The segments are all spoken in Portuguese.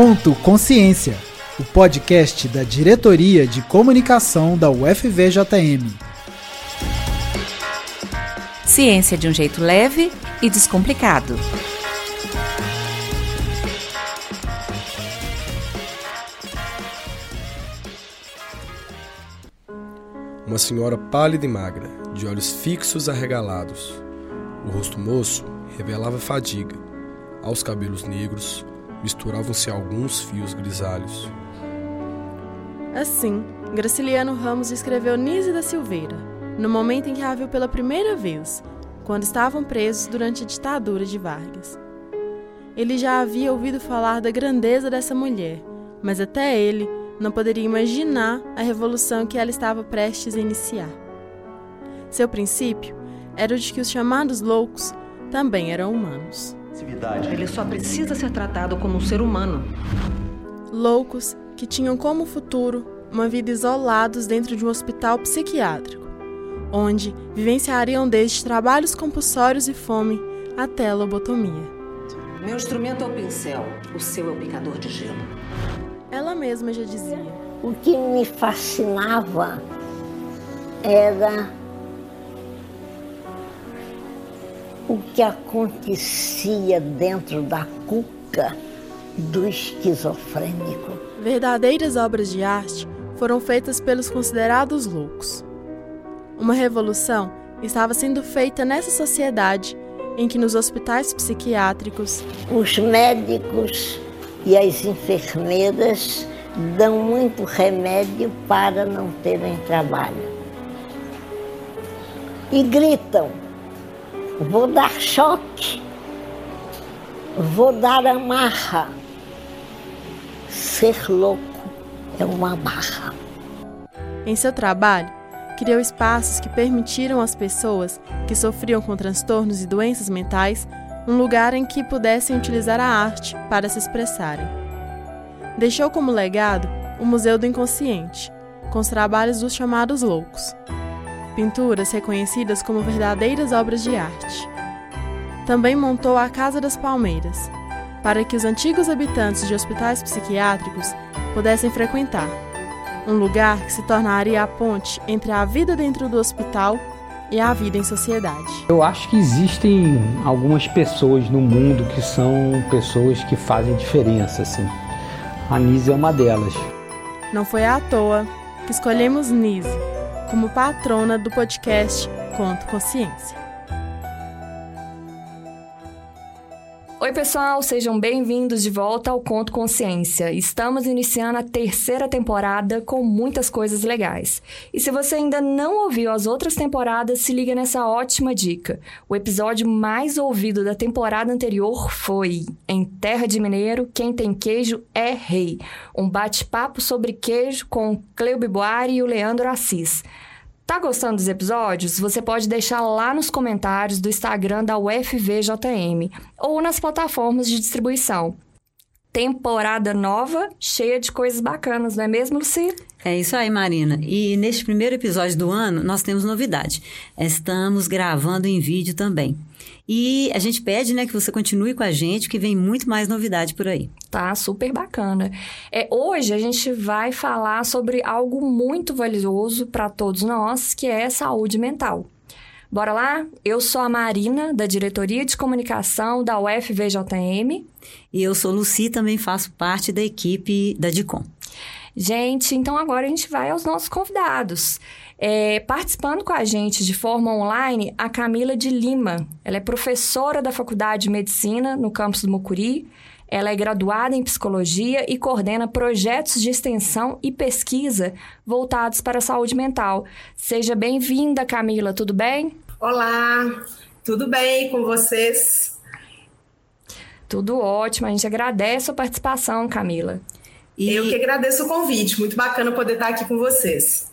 Conto Consciência, o podcast da Diretoria de Comunicação da UFVJM. Ciência de um jeito leve e descomplicado. Uma senhora pálida e magra, de olhos fixos arregalados. O rosto moço revelava fadiga. Aos cabelos negros misturavam-se alguns fios grisalhos. Assim, Graciliano Ramos escreveu Nise da Silveira, no momento em que a viu pela primeira vez, quando estavam presos durante a ditadura de Vargas. Ele já havia ouvido falar da grandeza dessa mulher, mas até ele não poderia imaginar a revolução que ela estava prestes a iniciar. Seu princípio era o de que os chamados loucos também eram humanos. Ele só precisa ser tratado como um ser humano. Loucos que tinham como futuro uma vida isolados dentro de um hospital psiquiátrico, onde vivenciariam desde trabalhos compulsórios e fome até lobotomia. Meu instrumento é o pincel, o seu é o picador de gelo. Ela mesma já dizia. O que me fascinava era o que acontecia dentro da cuca do esquizofrênico. Verdadeiras obras de arte foram feitas pelos considerados loucos. Uma revolução estava sendo feita nessa sociedade em que nos hospitais psiquiátricos os médicos e as enfermeiras dão muito remédio para não terem trabalho. E gritam: vou dar choque, vou dar amarra. Ser louco é uma amarra. Em seu trabalho, criou espaços que permitiram às pessoas que sofriam com transtornos e doenças mentais um lugar em que pudessem utilizar a arte para se expressarem. Deixou como legado o Museu do Inconsciente, com os trabalhos dos chamados loucos, pinturas reconhecidas como verdadeiras obras de arte. Também montou a Casa das Palmeiras, para que os antigos habitantes de hospitais psiquiátricos pudessem frequentar, um lugar que se tornaria a ponte entre a vida dentro do hospital e a vida em sociedade. Eu acho que existem algumas pessoas no mundo que são pessoas que fazem diferença, assim. A Nise é uma delas. Não foi à toa que escolhemos Nise como patrona do podcast Conto Consciência. Oi, pessoal, sejam bem-vindos de volta ao Conto Consciência. Estamos iniciando a terceira temporada com muitas coisas legais. E se você ainda não ouviu as outras temporadas, se liga nessa ótima dica. O episódio mais ouvido da temporada anterior foi Em Terra de Mineiro, quem tem queijo é rei. Um bate-papo sobre queijo com Cleo Biboari e o Leandro Assis. Tá gostando dos episódios? Você pode deixar lá nos comentários do Instagram da UFVJM ou nas plataformas de distribuição. Temporada nova, cheia de coisas bacanas, não é mesmo, Luci? É isso aí, Marina. E neste primeiro episódio do ano, nós temos novidade. Estamos gravando em vídeo também. E a gente pede, né, que você continue com a gente, que vem muito mais novidade por aí. Tá super bacana. É, hoje a gente vai falar sobre algo muito valioso para todos nós, que é saúde mental. Bora lá? Eu sou a Marina, da Diretoria de Comunicação da UFVJM. E eu sou Luci, também faço parte da equipe da DICOM. Gente, então agora a gente vai aos nossos convidados. É, participando com a gente de forma online, a Camila de Lima. Ela é professora da Faculdade de Medicina no campus do Mucuri. Ela é graduada em psicologia e coordena projetos de extensão e pesquisa voltados para a saúde mental. Seja bem-vinda, Camila, tudo bem? Olá, tudo bem com vocês? Tudo ótimo, a gente agradece a participação, Camila. E... Eu que agradeço o convite, muito bacana poder estar aqui com vocês.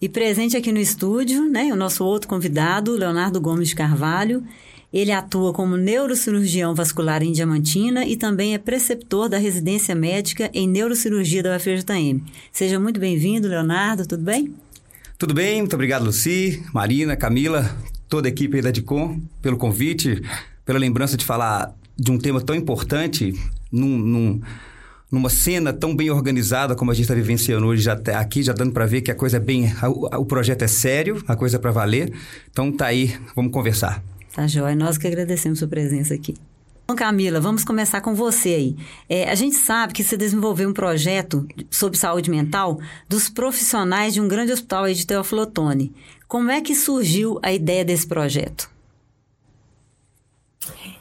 E presente aqui no estúdio, né, o nosso outro convidado, Leonardo Gomes de Carvalho. Ele atua como neurocirurgião vascular em Diamantina e também é preceptor da residência médica em neurocirurgia da UFJM. Seja muito bem-vindo, Leonardo, tudo bem? Tudo bem, muito obrigado, Luci, Marina, Camila, toda a equipe da DICOM, pelo convite, pela lembrança de falar de um tema tão importante num, num numa cena tão bem organizada como a gente está vivenciando hoje, já tá aqui, já dando para ver que a coisa é bem. O, projeto é sério, a coisa é para valer. Então tá aí, vamos conversar. Tá joia, nós que agradecemos sua presença aqui. Então, Camila, vamos começar com você aí. É, a gente sabe que você desenvolveu um projeto sobre saúde mental dos profissionais de um grande hospital aí de Teófilo Otoni. Como é que surgiu a ideia desse projeto?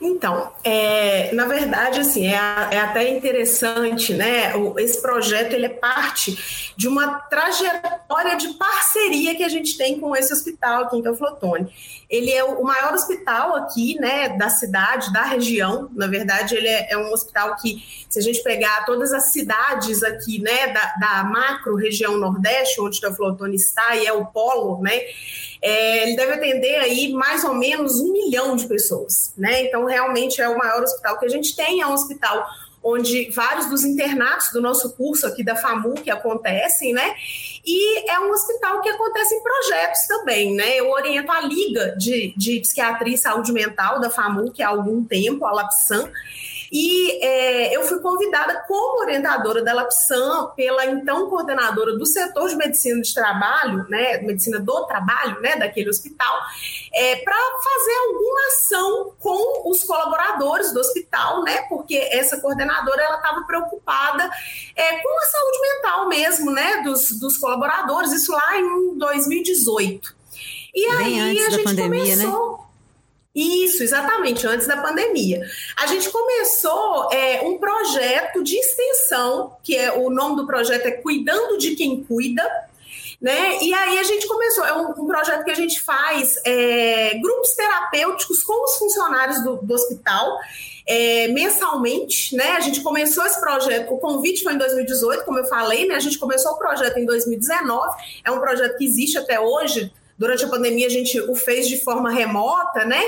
Então, é, na verdade, assim, é, é, até interessante, né? Esse projeto ele é parte de uma trajetória de parceria que a gente tem com esse hospital aqui em Teoflotone. Ele é o maior hospital aqui, né, da cidade, da região. Na verdade, ele é, é um hospital que, se a gente pegar todas as cidades aqui, né, da, da macro região Nordeste, onde Teoflotone está, e é o polo, né? É, ele deve atender aí mais ou menos um milhão de pessoas, né? Então, realmente é o maior hospital que a gente tem, é um hospital onde vários dos internatos do nosso curso aqui da FAMU que acontecem, né? E é um hospital que acontece em projetos também, né? Eu oriento a Liga de, de Psiquiatria e Saúde Mental da FAMU, que há algum tempo, a LAPSAM, e é, eu fui convidada como orientadora da LAPSAM pela então coordenadora do setor de medicina de trabalho, né, medicina do trabalho, né, daquele hospital, é, para fazer alguma ação com os colaboradores do hospital, né, porque essa coordenadora ela estava preocupada é, com a saúde mental mesmo, né, dos, dos colaboradores, isso lá em 2018. E Bem aí a gente pandemia, né? começou. Né? Isso, exatamente, antes da pandemia. A gente começou é, um projeto de extensão, que é o nome do projeto é Cuidando de Quem Cuida, né? E aí a gente começou, é um, um projeto que a gente faz é, grupos terapêuticos com os funcionários do, do hospital. É, mensalmente, né? A gente começou esse projeto, o convite foi em 2018, como eu falei, né? A gente começou o projeto em 2019, é um projeto que existe até hoje, Durante a pandemia, a gente o fez de forma remota, né?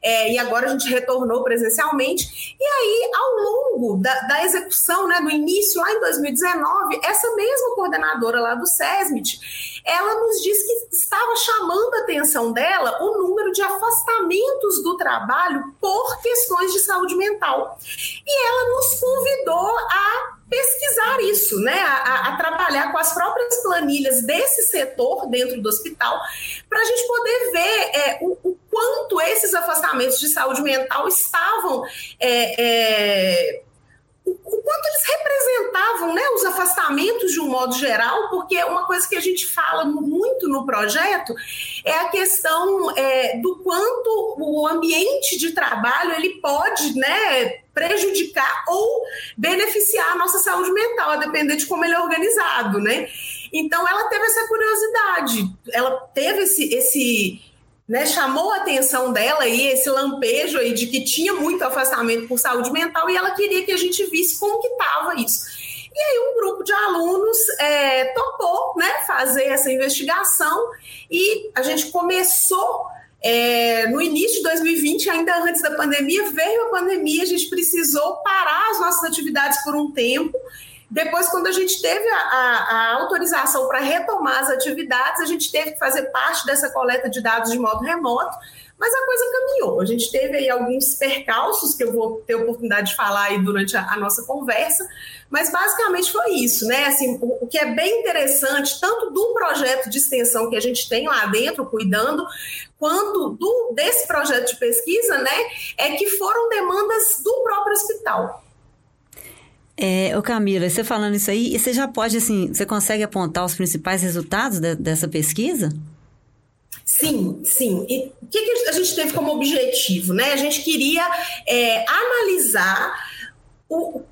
É, e agora a gente retornou presencialmente. E aí, ao longo da, da, execução, né, no início, lá em 2019, essa mesma coordenadora lá do SESMIT, ela nos disse que estava chamando a atenção dela o número de afastamentos do trabalho por questões de saúde mental. E ela nos convidou a pesquisar isso, né? A, a, trabalhar com as próprias planilhas desse setor dentro do hospital, para a gente poder ver é, o, o, quanto esses afastamentos de saúde mental estavam. É, é, o, o quanto eles representavam né, os afastamentos de um modo geral, porque uma coisa que a gente fala muito no projeto é a questão é, do quanto o ambiente de trabalho ele pode né, prejudicar ou beneficiar a nossa saúde mental, a depender de como ele é organizado, né? Então ela teve essa curiosidade, ela teve esse, esse né, chamou a atenção dela aí esse lampejo aí de que tinha muito afastamento por saúde mental e ela queria que a gente visse como que estava isso. E aí um grupo de alunos é, topou né, fazer essa investigação e a gente começou é, no início de 2020, ainda antes da pandemia, veio a pandemia, a gente precisou parar as nossas atividades por um tempo. Depois, quando a gente teve a, a, a autorização para retomar as atividades, a gente teve que fazer parte dessa coleta de dados de modo remoto, mas a coisa caminhou. A gente teve aí alguns percalços que eu vou ter oportunidade de falar aí durante a, a nossa conversa, mas basicamente foi isso, né? Assim, o, o, que é bem interessante, tanto do projeto de extensão que a gente tem lá dentro, cuidando, quanto do, desse projeto de pesquisa, né? É que foram demandas do próprio hospital. É, ô Camila, você falando isso aí, você já pode, assim, você consegue apontar os principais resultados de, dessa pesquisa? Sim, sim. E o que, que, a gente teve como objetivo? Né? A gente queria é, analisar o,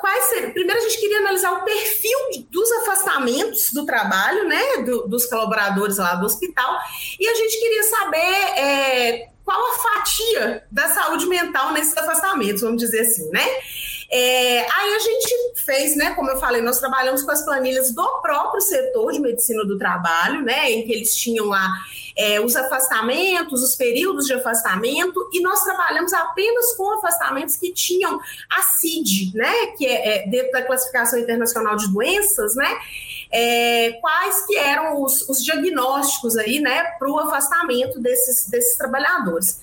quais seriam. Primeiro, a gente queria analisar o perfil dos afastamentos do trabalho, né? Do, dos colaboradores lá do hospital, e a gente queria saber é, qual a fatia da saúde mental nesses afastamentos, vamos dizer assim, né? É, aí a gente fez, né, como eu falei, nós trabalhamos com as planilhas do próprio setor de medicina do trabalho, né, em que eles tinham lá é, os afastamentos, os períodos de afastamento, e nós trabalhamos apenas com afastamentos que tinham a CID, né, que é, é dentro da classificação internacional de doenças, né, é, quais que eram os, os diagnósticos aí, né, para o afastamento desses, desses trabalhadores.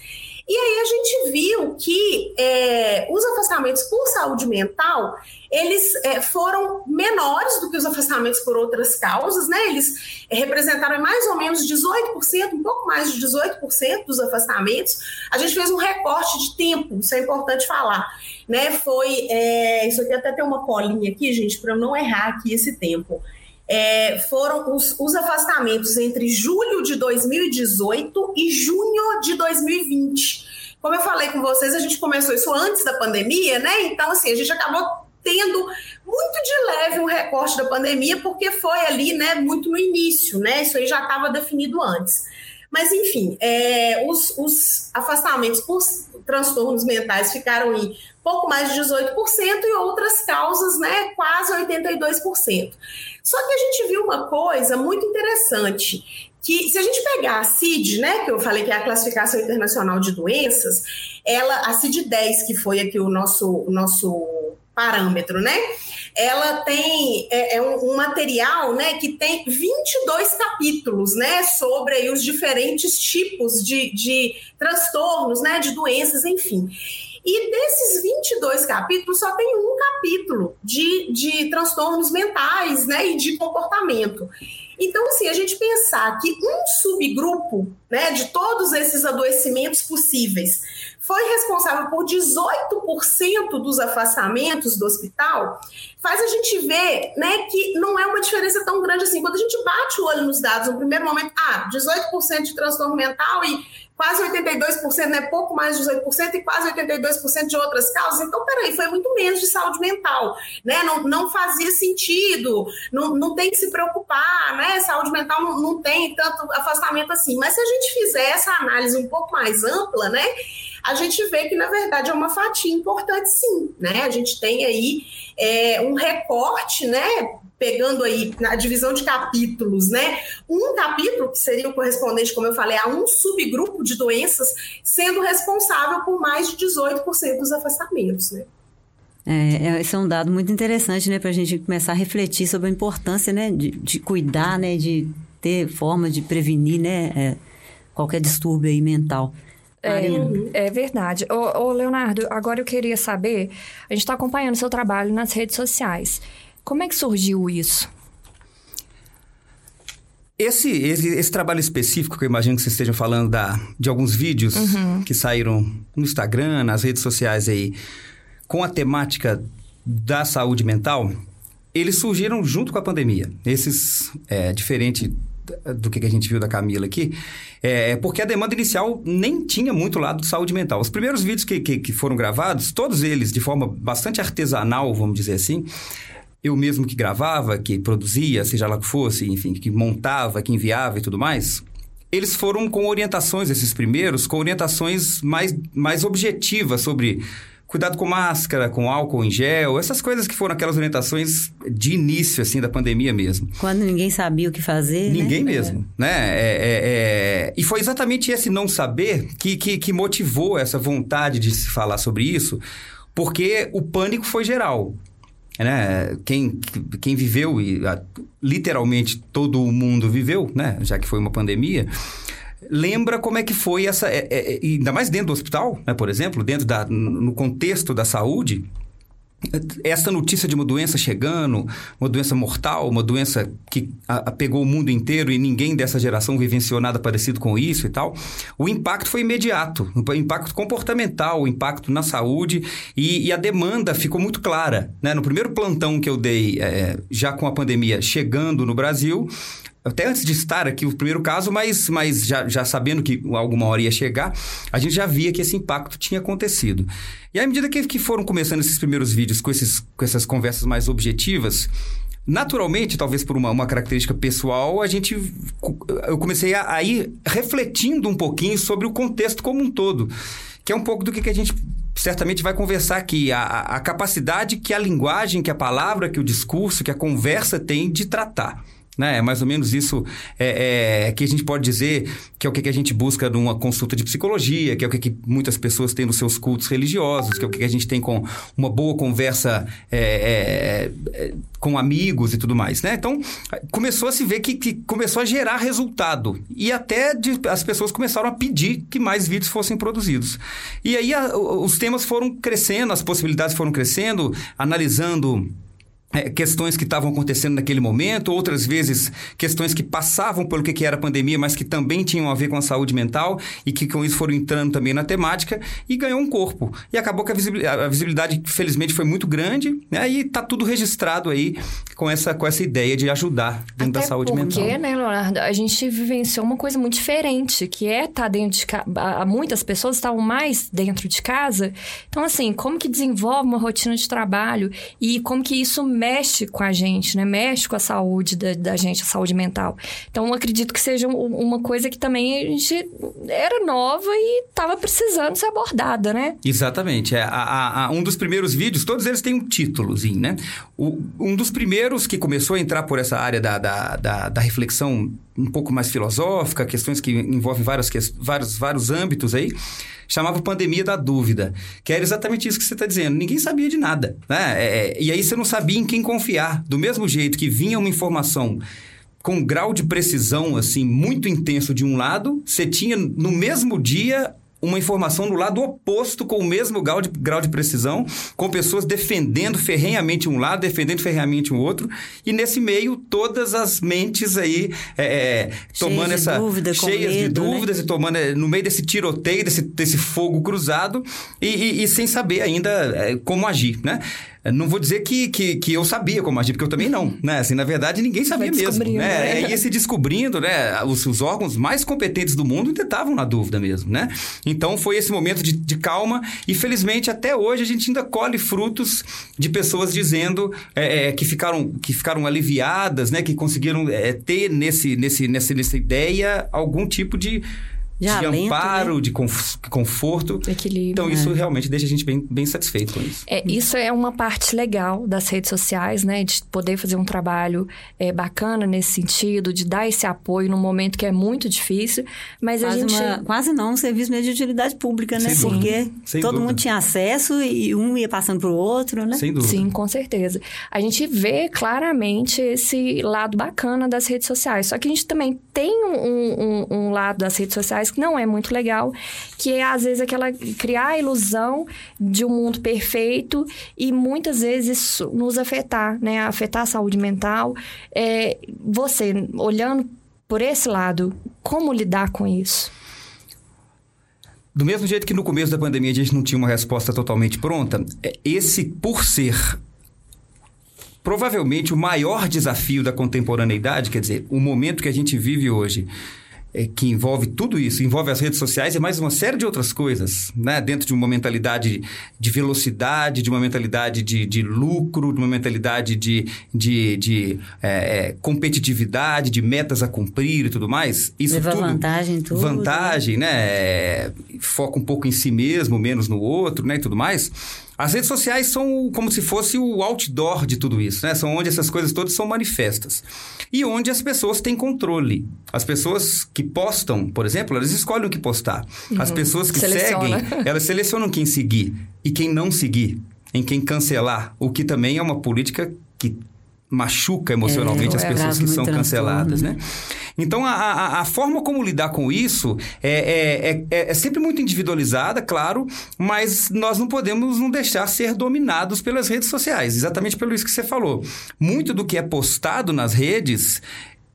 E aí a gente viu que é, os afastamentos por saúde mental, eles é, foram menores do que os afastamentos por outras causas, né? Eles representaram mais ou menos 18%, um pouco mais de 18% dos afastamentos. A gente fez um recorte de tempo, isso é importante falar, né? Foi, é, isso aqui até tem uma colinha aqui, gente, para eu não errar aqui esse tempo é, foram os, os, afastamentos entre julho de 2018 e junho de 2020. Como eu falei com vocês, a gente começou isso antes da pandemia, né? Então, assim, a gente acabou tendo muito de leve um recorte da pandemia, porque foi ali, né, muito no início, né? Isso aí já estava definido antes. Mas, enfim, é, os, os, afastamentos por transtornos mentais ficaram em pouco mais de 18% e outras causas, né, quase 82%. Só que a gente viu uma coisa muito interessante, que se a gente pegar a CID, né, que eu falei que é a classificação internacional de doenças, ela a CID 10, que foi aqui o nosso o nosso parâmetro, né? Ela tem é, é um, um, material, né, que tem 22 capítulos, né, sobre aí, os diferentes tipos de, de transtornos, né, de doenças, enfim. E desses 22 capítulos, só tem um capítulo de, de transtornos mentais né, e de comportamento. Então, assim, a gente pensar que um subgrupo né, de todos esses adoecimentos possíveis foi responsável por 18% dos afastamentos do hospital, faz a gente ver né, que não é uma diferença tão grande assim. Quando a gente bate o olho nos dados, no primeiro momento, ah, 18% de transtorno mental e quase 82%, né, pouco mais de 18% e quase 82% de outras causas. Então, peraí, foi muito menos de saúde mental, né? Não, não fazia sentido, não, não tem que se preocupar, né? Saúde mental não, não tem tanto afastamento assim. Mas se a gente fizer essa análise um pouco mais ampla, né? a gente vê que, na verdade, é uma fatia importante, sim. Né? A gente tem aí é, um recorte, né? Pegando aí na divisão de capítulos, né? Um capítulo, que seria o correspondente, como eu falei, a um subgrupo de doenças, sendo responsável por mais de 18% dos afastamentos, né? É, é, esse é um dado muito interessante, né, para a gente começar a refletir sobre a importância, né, de, de cuidar, né, de ter forma de prevenir, né, é, qualquer distúrbio mental. É, é, verdade. Ô, ô, Leonardo, agora eu queria saber, a gente está acompanhando seu trabalho nas redes sociais. Como é que surgiu isso? Esse, esse, esse, trabalho específico, que eu imagino que vocês estejam falando da, de alguns vídeos uhum. que saíram no Instagram, nas redes sociais aí, com a temática da saúde mental, eles surgiram junto com a pandemia. Esses, é, diferente do que a gente viu da Camila aqui, é, é porque a demanda inicial nem tinha muito lado de saúde mental. Os primeiros vídeos que, que, que foram gravados, todos eles de forma bastante artesanal, vamos dizer assim, eu mesmo que gravava, que produzia, seja lá que fosse, enfim, que montava, que enviava e tudo mais, eles foram com orientações, esses primeiros, com orientações mais, mais objetivas sobre cuidado com máscara, com álcool em gel, essas coisas que foram aquelas orientações de início, assim, da pandemia mesmo. Quando ninguém sabia o que fazer, né? Ninguém né? mesmo, é. né? É, é, é... E foi exatamente esse não saber que, que, que motivou essa vontade de se falar sobre isso, porque o pânico foi geral. Né? Quem, quem viveu, e literalmente todo o mundo viveu, né? já que foi uma pandemia, lembra como é que foi essa. É, é, é, ainda mais dentro do hospital, né, por exemplo, dentro da, no contexto da saúde. Essa notícia de uma doença chegando, uma doença mortal, uma doença que a, a pegou o mundo inteiro e ninguém dessa geração vivenciou nada parecido com isso e tal, o impacto foi imediato, o impacto comportamental, o impacto na saúde e, e a demanda ficou muito clara. Né? No primeiro plantão que eu dei, é, já com a pandemia chegando no Brasil, até antes de estar aqui o primeiro caso, mas, mas já, já sabendo que alguma hora ia chegar, a gente já via que esse impacto tinha acontecido. E à medida que, que foram começando esses primeiros vídeos com, esses, com essas conversas mais objetivas, Naturalmente, talvez por uma, uma, característica pessoal, a gente eu comecei a, a, ir refletindo um pouquinho sobre o contexto como um todo, que é um pouco do que, que a gente certamente vai conversar aqui, a, a capacidade que a linguagem, que a palavra, que o discurso, que a conversa tem de tratar Né? É mais ou menos isso é, é, que a gente pode dizer que é o que a gente busca numa consulta de psicologia, que é o que muitas pessoas têm nos seus cultos religiosos, que é o que a gente tem com uma boa conversa é, é, é com amigos e tudo mais. Né? Então, começou a se ver que, que começou a gerar resultado. E até de, as pessoas começaram a pedir que mais vídeos fossem produzidos. E aí a, os temas foram crescendo, as possibilidades foram crescendo, analisando é, questões que estavam acontecendo naquele momento, outras vezes questões que passavam pelo que era a pandemia, mas que também tinham a ver com a saúde mental e que com isso foram entrando também na temática e ganhou um corpo. E acabou que a visibilidade, a visibilidade felizmente, foi muito grande né? e está tudo registrado aí com essa, com essa ideia de ajudar dentro Até da saúde porque, mental. Porque, né, Leonardo, a gente vivenciou uma coisa muito diferente, que é estar tá dentro de casa. Muitas pessoas estavam mais dentro de casa. Então, assim, como que desenvolve uma rotina de trabalho e como que isso mexe com a gente, né? Mexe com a saúde da, da gente, a saúde mental. Então, acredito que seja uma coisa que também a gente era nova e estava precisando ser abordada, né? Exatamente. É, a, a, um dos primeiros vídeos, todos eles têm um títulozinho, né? O, um dos primeiros que começou a entrar por essa área da, da, da, da reflexão um pouco mais filosófica, questões que envolvem vários, vários, vários âmbitos aí, chamava Pandemia da Dúvida, que era exatamente isso que você está dizendo. Ninguém sabia de nada, né? É, é, e aí você não sabia em quem confiar. Do mesmo jeito que vinha uma informação com um grau de precisão assim muito intenso de um lado, você tinha no mesmo dia uma informação do lado oposto, com o mesmo grau de, grau de precisão, com pessoas defendendo ferrenhamente um lado, defendendo ferrenhamente o um outro, e nesse meio todas as mentes aí é, é tomando essa. Dúvida, cheias medo, de dúvidas né? e tomando é, no meio desse tiroteio, desse, desse fogo cruzado, e, e, e sem saber ainda é, como agir, né? Não vou dizer que, que, que, eu sabia como agir, porque eu também não, né? Assim, na verdade, ninguém sabia mesmo. Né? né? Ia se descobrindo, né? Os, os, órgãos mais competentes do mundo ainda estavam na dúvida mesmo, né? Então, foi esse momento de, de, calma e, felizmente, até hoje a gente ainda colhe frutos de pessoas dizendo é, é, que, ficaram, que ficaram aliviadas, né? Que conseguiram é, ter nesse, nesse, nessa, nessa ideia algum tipo de de, de alento, amparo, né? de conforto. Equilíbrio. Então, isso é. realmente deixa a gente bem, bem satisfeito com isso. É, isso é uma parte legal das redes sociais, né? De poder fazer um trabalho é, bacana nesse sentido, de dar esse apoio num momento que é muito difícil. Mas quase a gente. Uma, quase não um serviço mesmo de utilidade pública, né? Sem Porque Sem todo dúvida. mundo tinha acesso e um ia passando para o outro, né? Sem dúvida. Sim, com certeza. A gente vê claramente esse lado bacana das redes sociais. Só que a gente também tem um, um, um lado das redes sociais que não é muito legal, que é às vezes aquela criar a ilusão de um mundo perfeito e muitas vezes nos afetar, né? Afetar a saúde mental. É, você, olhando por esse lado, como lidar com isso? Do mesmo jeito que no começo da pandemia a gente não tinha uma resposta totalmente pronta, é, esse, por ser provavelmente o maior desafio da contemporaneidade, quer dizer, o momento que a gente vive hoje, é, que envolve tudo isso, envolve as redes sociais e mais uma série de outras coisas, né? Dentro de uma mentalidade de velocidade, de uma mentalidade de, de lucro, de uma mentalidade de, de, de é, é, competitividade, de metas a cumprir e tudo mais. Isso Leva tudo, vantagem em tudo. Vantagem, né? É, foca um pouco em si mesmo, menos no outro, né? E tudo mais. As redes sociais são como se fosse o outdoor de tudo isso, né? São onde essas coisas todas são manifestas. E onde as pessoas têm controle. As pessoas que postam, por exemplo, elas escolhem o que postar. As Uhum. pessoas que Seleciona. seguem, elas selecionam quem seguir e quem não seguir, em quem cancelar, o que também é uma política que machuca emocionalmente É, as pessoas que são transtorno, canceladas, né? Né? Então, a, a, a forma como lidar com isso é, é, é, é sempre muito individualizada, claro, mas nós não podemos não deixar ser dominados pelas redes sociais, exatamente pelo isso que você falou. Muito do que é postado nas redes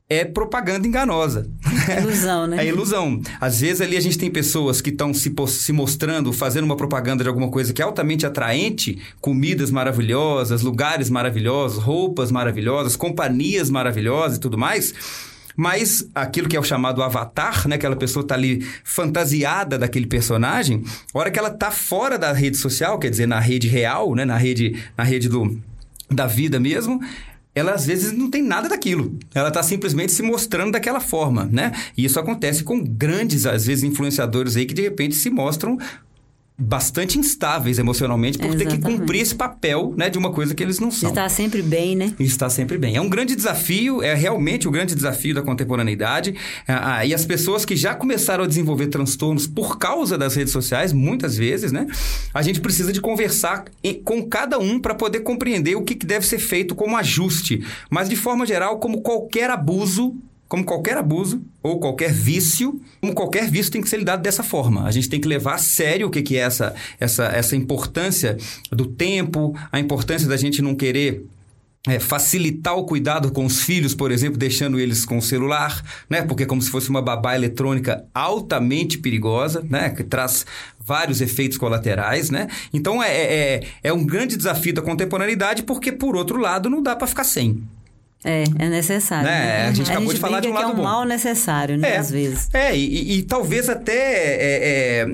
é propaganda enganosa. Ilusão, né? É ilusão. Às vezes ali a gente tem pessoas que estão se, se mostrando, fazendo uma propaganda de alguma coisa que é altamente atraente, comidas maravilhosas, lugares maravilhosos, roupas maravilhosas, companhias maravilhosas e tudo mais. Mas aquilo que é o chamado avatar, né? Aquela pessoa tá ali fantasiada daquele personagem, hora que ela tá fora da rede social, quer dizer, na rede real, né? Na rede, na rede do, da vida mesmo, ela às vezes não tem nada daquilo. Ela está simplesmente se mostrando daquela forma, né? E isso acontece com grandes, às vezes, influenciadores aí que de repente se mostram bastante instáveis emocionalmente por ter que cumprir esse papel, né, de uma coisa que eles não são. Está sempre bem, né? Está sempre bem. É um grande desafio, é realmente o um grande desafio da contemporaneidade. Ah, ah, e as pessoas que já começaram a desenvolver transtornos por causa das redes sociais, muitas vezes, né, a gente precisa de conversar com cada um para poder compreender o que deve ser feito como ajuste. Mas de forma geral, como qualquer abuso como qualquer abuso ou qualquer vício, como qualquer vício tem que ser lidado dessa forma. A gente tem que levar a sério o que, é essa, essa, essa importância do tempo, a importância da gente não querer é, facilitar o cuidado com os filhos, por exemplo, deixando eles com o celular, né? Porque é como se fosse uma babá eletrônica altamente perigosa, né? Que traz vários efeitos colaterais, né? Então é, é, é um grande desafio da contemporaneidade, porque por outro lado não dá para ficar sem. É, é necessário. Né? Né? A gente acabou a gente de falar de um lado que é um bom. mal necessário, né? É, Às vezes. É, e, e talvez até é, é,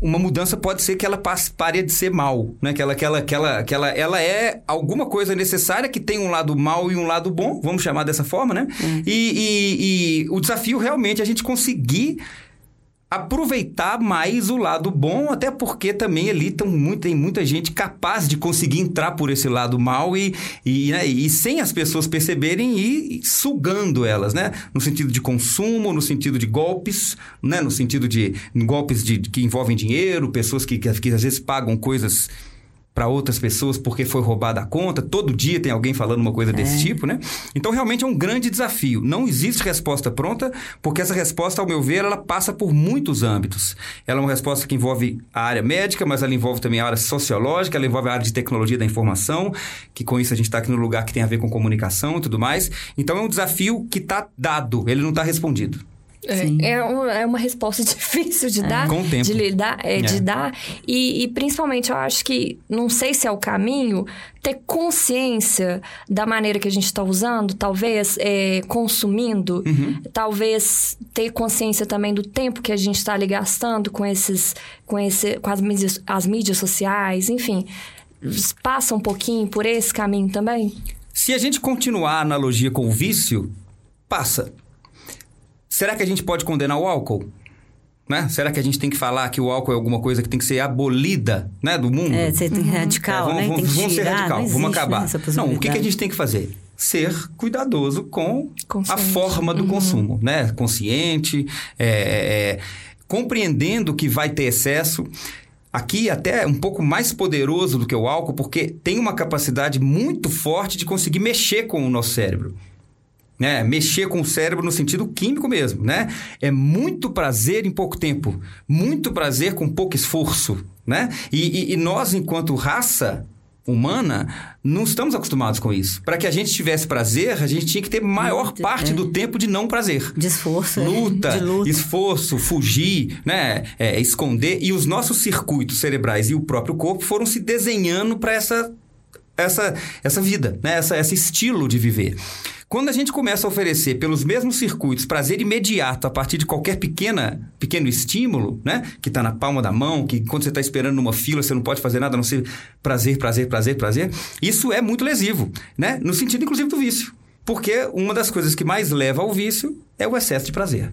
uma mudança pode ser que ela passe, pare de ser mal, né? Que ela, que ela, que ela, que ela, ela é alguma coisa necessária que tem um lado mal e um lado bom, vamos chamar dessa forma, né? E, e, e o desafio realmente é a gente conseguir aproveitar mais o lado bom, até porque também ali tão muito, tem muita gente capaz de conseguir entrar por esse lado mal e, e, né, e sem as pessoas perceberem e, sugando elas, né? No sentido de consumo, no sentido de golpes, né? No sentido de golpes de, que envolvem dinheiro, pessoas que, que, que às vezes pagam coisas para outras pessoas porque foi roubada a conta. Todo dia tem alguém falando uma coisa desse tipo, né? Então realmente é um grande desafio. Não existe resposta pronta, porque essa resposta, ao meu ver, ela passa por muitos âmbitos. Ela é uma resposta que envolve a área médica, mas ela envolve também a área sociológica, ela envolve a área de tecnologia da informação, que com isso a gente está aqui no lugar que tem a ver com comunicação e tudo mais. Então é um desafio que está dado, ele não está respondido. É, é, um- é uma resposta difícil de dar, Com o tempo. de lidar, é, É. de dar. E, e principalmente eu acho que, não sei se é o caminho, ter consciência da maneira que a gente está usando, talvez é, consumindo, talvez ter consciência também do tempo que a gente está ali gastando com esses, com esse, com as mídias, as mídias sociais, enfim. Passa um pouquinho por esse caminho também? Se a gente continuar a analogia com o vício, passa. Será que a gente pode condenar o álcool? Né? Será que a gente tem que falar que o álcool é alguma coisa que tem que ser abolida né, do mundo? É, você tem radical, É, vamos, né? vamos- tem que vamos ser radical, não vamos acabar. né, não, o que, que a gente tem que fazer? Ser cuidadoso com a forma do Uhum. consumo, né? Consciente, é, é, é, compreendendo que vai ter excesso. Aqui até um pouco mais poderoso do que o álcool, porque tem uma capacidade muito forte de conseguir mexer com o nosso cérebro. Né? Mexer com o cérebro no sentido químico mesmo, né? É muito prazer em pouco tempo, muito prazer com pouco esforço, né? E, e- e nós, enquanto raça humana, não estamos acostumados com isso. Para que a gente tivesse prazer, a gente tinha que ter maior Muito, parte é. do tempo de não prazer. De esforço. é. Luta, De luta. esforço, fugir, né? É, esconder. E os nossos circuitos cerebrais e o próprio corpo foram se desenhando para essa, essa, essa vida, né? essa, esse estilo de viver. Quando a gente começa a oferecer pelos mesmos circuitos prazer imediato a partir de qualquer pequena, pequeno estímulo, né? Que está na palma da mão, que quando você está esperando numa fila você não pode fazer nada a não ser prazer, prazer, prazer, prazer. Isso é muito lesivo, né? No sentido, inclusive, do vício. Porque uma das coisas que mais leva ao vício é o excesso de prazer.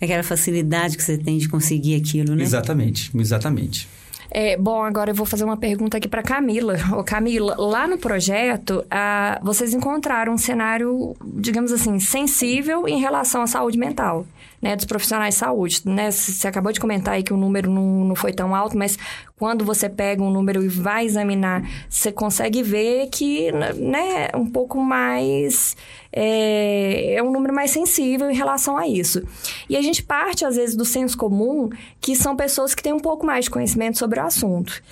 Aquela facilidade que você tem de conseguir aquilo, né? Exatamente, exatamente. É, bom, agora eu vou fazer uma pergunta aqui para Camila. Ô, Camila, lá no projeto, ah, vocês encontraram um cenário, digamos assim, sensível em relação à saúde mental, né, dos profissionais de saúde, né? Você acabou de comentar aí que o número não, não foi tão alto, mas quando você pega um número e vai examinar, você consegue ver que, né, um pouco mais é, é um número mais sensível em relação a isso. E a gente parte, às vezes, do senso comum, que são pessoas que têm um pouco mais de conhecimento sobre o assunto.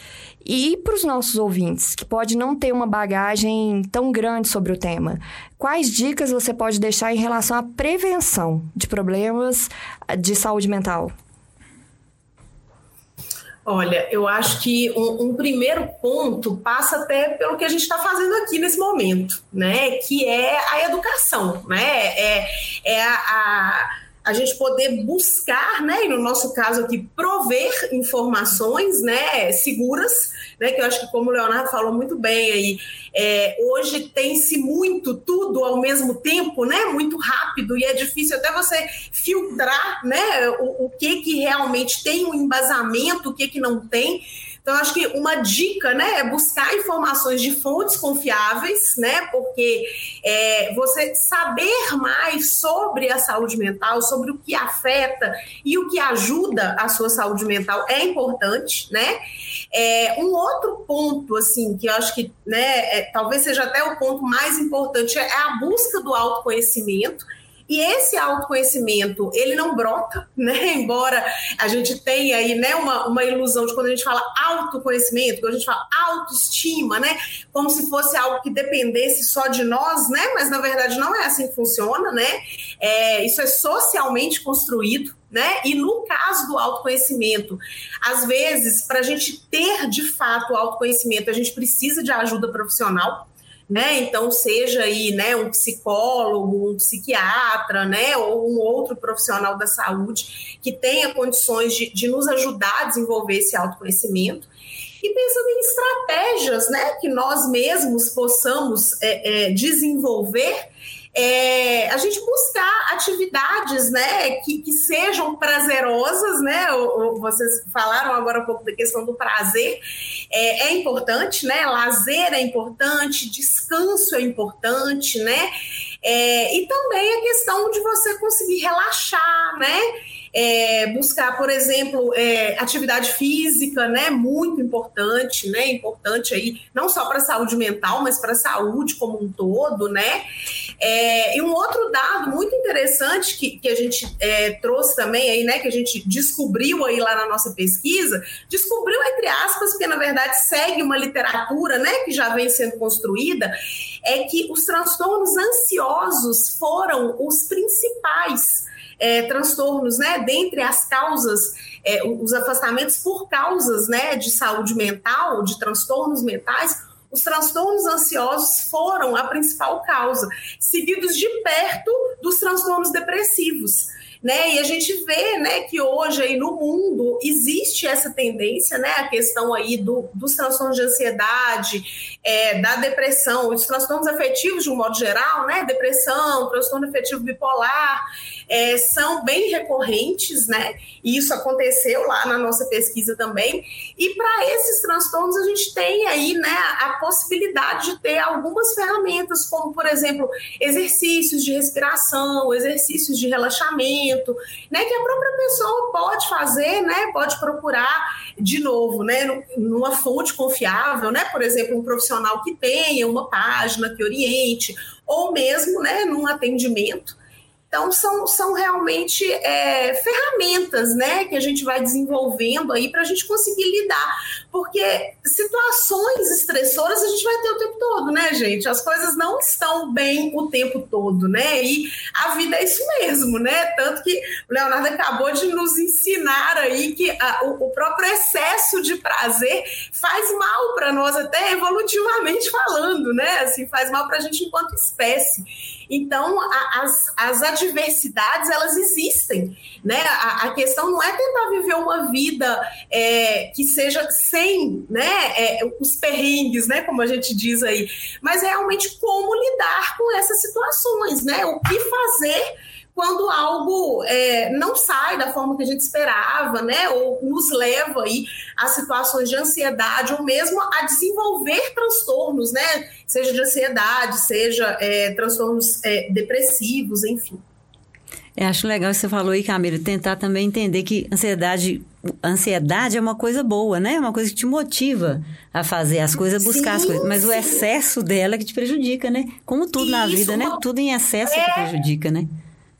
E para os nossos ouvintes, que pode não ter uma bagagem tão grande sobre o tema, quais dicas você pode deixar em relação à prevenção de problemas de saúde mental? Olha, eu acho que um, um primeiro ponto passa até pelo que a gente está fazendo aqui nesse momento, né? Que é a educação, né? É, é a, a, a gente poder buscar, né, e no nosso caso aqui, prover informações, né, seguras, né, que eu acho que como o Leonardo falou muito bem aí, é, hoje tem-se muito tudo ao mesmo tempo, né, muito rápido e é difícil até você filtrar, né, o, o que que realmente tem um embasamento, o que que não tem, então, acho que uma dica né, é buscar informações de fontes confiáveis, né? Porque é, você saber mais sobre a saúde mental, sobre o que afeta e o que ajuda a sua saúde mental é importante, né? É, um outro ponto, assim, que eu acho que né, é, talvez seja até o ponto mais importante, é a busca do autoconhecimento. E esse autoconhecimento, ele não brota, né? Embora a gente tenha aí, né, uma, uma ilusão de quando a gente fala autoconhecimento, quando a gente fala autoestima, né? Como se fosse algo que dependesse só de nós, né? Mas na verdade não é assim que funciona, né? É, isso é socialmente construído, né? E no caso do autoconhecimento, às vezes, para a gente ter de fato o autoconhecimento, a gente precisa de ajuda profissional né? Então, seja aí, né, um psicólogo, um psiquiatra, né, ou um outro profissional da saúde que tenha condições de, de nos ajudar a desenvolver esse autoconhecimento. E pensando em estratégias, né, que nós mesmos possamos é, é, desenvolver é, a gente buscar atividades né, que, que sejam prazerosas, né? Ou vocês falaram agora um pouco da questão do prazer, é, é, importante, né? Lazer é importante, descanso é importante, né? É, e também a questão de você conseguir relaxar, né? É, buscar, por exemplo, é, atividade física, né, muito importante, né, importante aí, não só para a saúde mental, mas para a saúde como um todo, né, é, e um outro dado muito interessante que, que a gente é, trouxe também aí, né, que a gente descobriu aí lá na nossa pesquisa, descobriu entre aspas, porque na verdade segue uma literatura, né, que já vem sendo construída, é que os transtornos ansiosos foram os principais é, transtornos, né, dentre as causas, é, os afastamentos por causas, né, de saúde mental, de transtornos mentais, os transtornos ansiosos foram a principal causa, seguidos de perto dos transtornos depressivos né? E a gente vê, né, que hoje aí no mundo existe essa tendência, né, a questão aí do, dos transtornos de ansiedade, é, da depressão, os transtornos afetivos de um modo geral, né, depressão, transtorno afetivo bipolar, é, são bem recorrentes, né? E isso aconteceu lá na nossa pesquisa também. E para esses transtornos a gente tem aí, né, a possibilidade de ter algumas ferramentas, como por exemplo exercícios de respiração, exercícios de relaxamento né, que a própria pessoa pode fazer, né, pode procurar de novo, né, numa fonte confiável, né, por exemplo, um profissional que tenha uma página que oriente, ou mesmo, né, num atendimento então, são, são realmente é, ferramentas né, que a gente vai desenvolvendo aí para a gente conseguir lidar. Porque situações estressoras a gente vai ter o tempo todo, né, gente? As coisas não estão bem o tempo todo, né? E a vida é isso mesmo, né? Tanto que o Leonardo acabou de nos ensinar aí que a, o, o próprio excesso de prazer faz mal para nós, até evolutivamente falando, né? Assim, faz mal para a gente enquanto espécie. Então, a, as, as adversidades, elas existem, né? A, a, questão não é tentar viver uma vida é, que seja sem né, é, os perrengues, né? Como a gente diz aí, mas realmente como lidar com essas situações, né? O que fazer quando algo é, não sai da forma que a gente esperava, né? Ou nos leva aí a situações de ansiedade ou mesmo a desenvolver transtornos, né? Seja de ansiedade, seja é, transtornos é, depressivos, enfim. Eu acho legal que você falou aí, Camila, tentar também entender que ansiedade, ansiedade é uma coisa boa, né? É uma coisa que te motiva a fazer as coisas, buscar sim, as coisas. Mas sim. o excesso dela é que te prejudica, né? Como tudo Isso, na vida, né? Tudo em excesso é... que prejudica, né?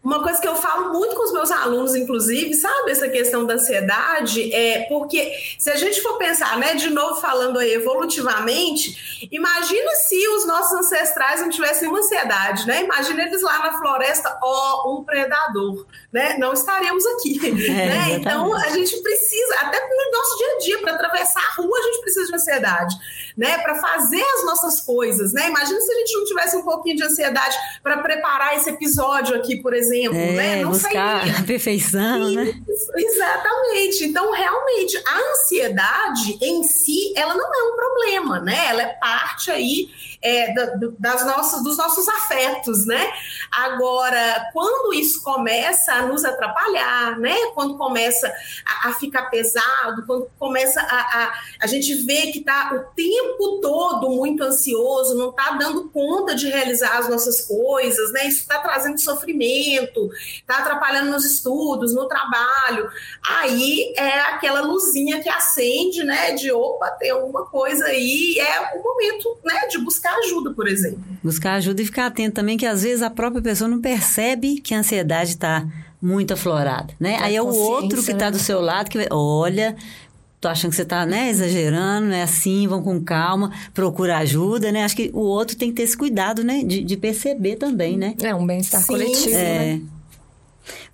Uma coisa que eu falo muito com os meus alunos, inclusive, sabe, essa questão da ansiedade, é porque se a gente for pensar, né, de novo falando aí evolutivamente, imagina se os nossos ancestrais não tivessem uma ansiedade, né? Imagina eles lá na floresta, ó, oh, um predador, né? Não estaríamos aqui, é, né? Então a gente precisa, até no nosso dia a dia, para atravessar a rua, a gente precisa de ansiedade né, para fazer as nossas coisas, né? Imagina se a gente não tivesse um pouquinho de ansiedade para preparar esse episódio aqui, por exemplo, é, né? Não buscar sairia. a perfeição, né? Exatamente. Então, realmente, a ansiedade em si, ela não é um problema, né? Ela é parte aí é, das nossas, dos nossos afetos, né? Agora, quando isso começa a nos atrapalhar, né? Quando começa a, a ficar pesado, quando começa a, a, a gente vê que está o tempo todo muito ansioso, não está dando conta de realizar as nossas coisas, né? Isso está trazendo sofrimento, está atrapalhando nos estudos, no trabalho. Aí é aquela luzinha que acende, né? De opa, tem alguma coisa aí, é o momento, né? De buscar ajuda, por exemplo. Buscar ajuda e ficar atento também que às vezes a própria pessoa não percebe que a ansiedade está muito aflorada, né? É Aí é o outro que está né? do seu lado que vai, olha, tô achando que você está né, exagerando, não é assim, vão com calma, procura ajuda, né? Acho que o outro tem que ter esse cuidado, né? De, de perceber também, né? É um bem-estar coletivo, é. né?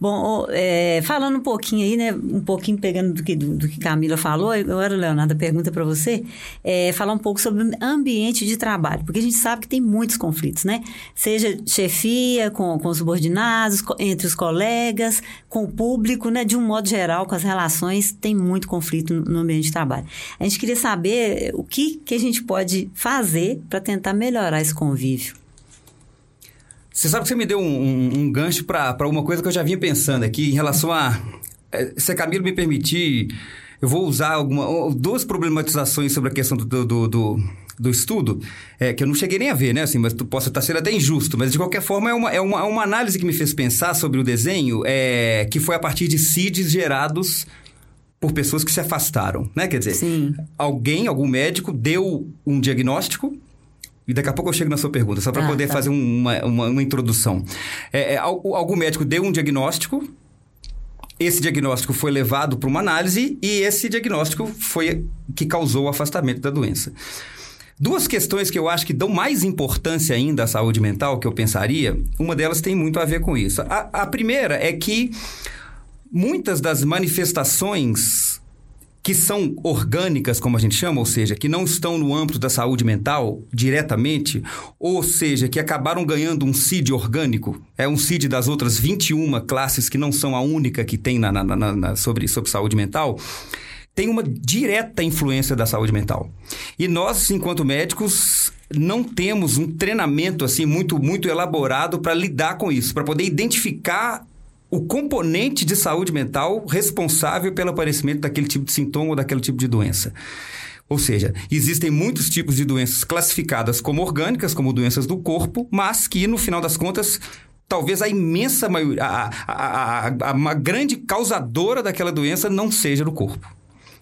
Bom, é, falando um pouquinho aí, né? Um pouquinho pegando do que, do, do que Camila falou, agora, Leonardo, pergunta para você, é, falar um pouco sobre ambiente de trabalho, porque a gente sabe que tem muitos conflitos, né? Seja chefia, com, com os subordinados, entre os colegas, com o público, né? De um modo geral, com as relações, tem muito conflito no ambiente de trabalho. A gente queria saber o que, que a gente pode fazer para tentar melhorar esse convívio. Você sabe que você me deu um, um, um gancho para uma coisa que eu já vinha pensando aqui em relação a. Eh, se a Camila me permitir, eu vou usar alguma, duas problematizações sobre a questão do, do, do do estudo, é, que eu não cheguei nem a ver, né? Assim, mas tu possa estar sendo até injusto, mas de qualquer forma é uma, é uma, é uma análise que me fez pensar sobre o desenho, é, que foi a partir de CIDs gerados por pessoas que se afastaram, né? Quer dizer, Sim. alguém, algum médico, deu um diagnóstico e daqui a pouco eu chego na sua pergunta, só para ah, poder tá. fazer uma, uma, uma introdução. É, é, algum médico deu um diagnóstico, esse diagnóstico foi levado para uma análise e esse diagnóstico foi que causou o afastamento da doença. Duas questões que eu acho que dão mais importância ainda à saúde mental, que eu pensaria, uma delas tem muito a ver com isso. A, a primeira é que muitas das manifestações que são orgânicas, como a gente chama, ou seja, que não estão no âmbito da saúde mental diretamente, ou seja, que acabaram ganhando um CID orgânico, é um CID das outras 21 classes que não são a única que tem na, na, na, na sobre, sobre saúde mental, tem uma direta influência da saúde mental. E nós, enquanto médicos, não temos um treinamento assim muito muito elaborado para lidar com isso, para poder identificar o componente de saúde mental responsável pelo aparecimento daquele tipo de sintoma ou daquele tipo de doença. Ou seja, existem muitos tipos de doenças classificadas como orgânicas, como doenças do corpo, mas que, no final das contas, talvez a imensa maioria, a, a, a, a, uma grande causadora daquela doença não seja do corpo.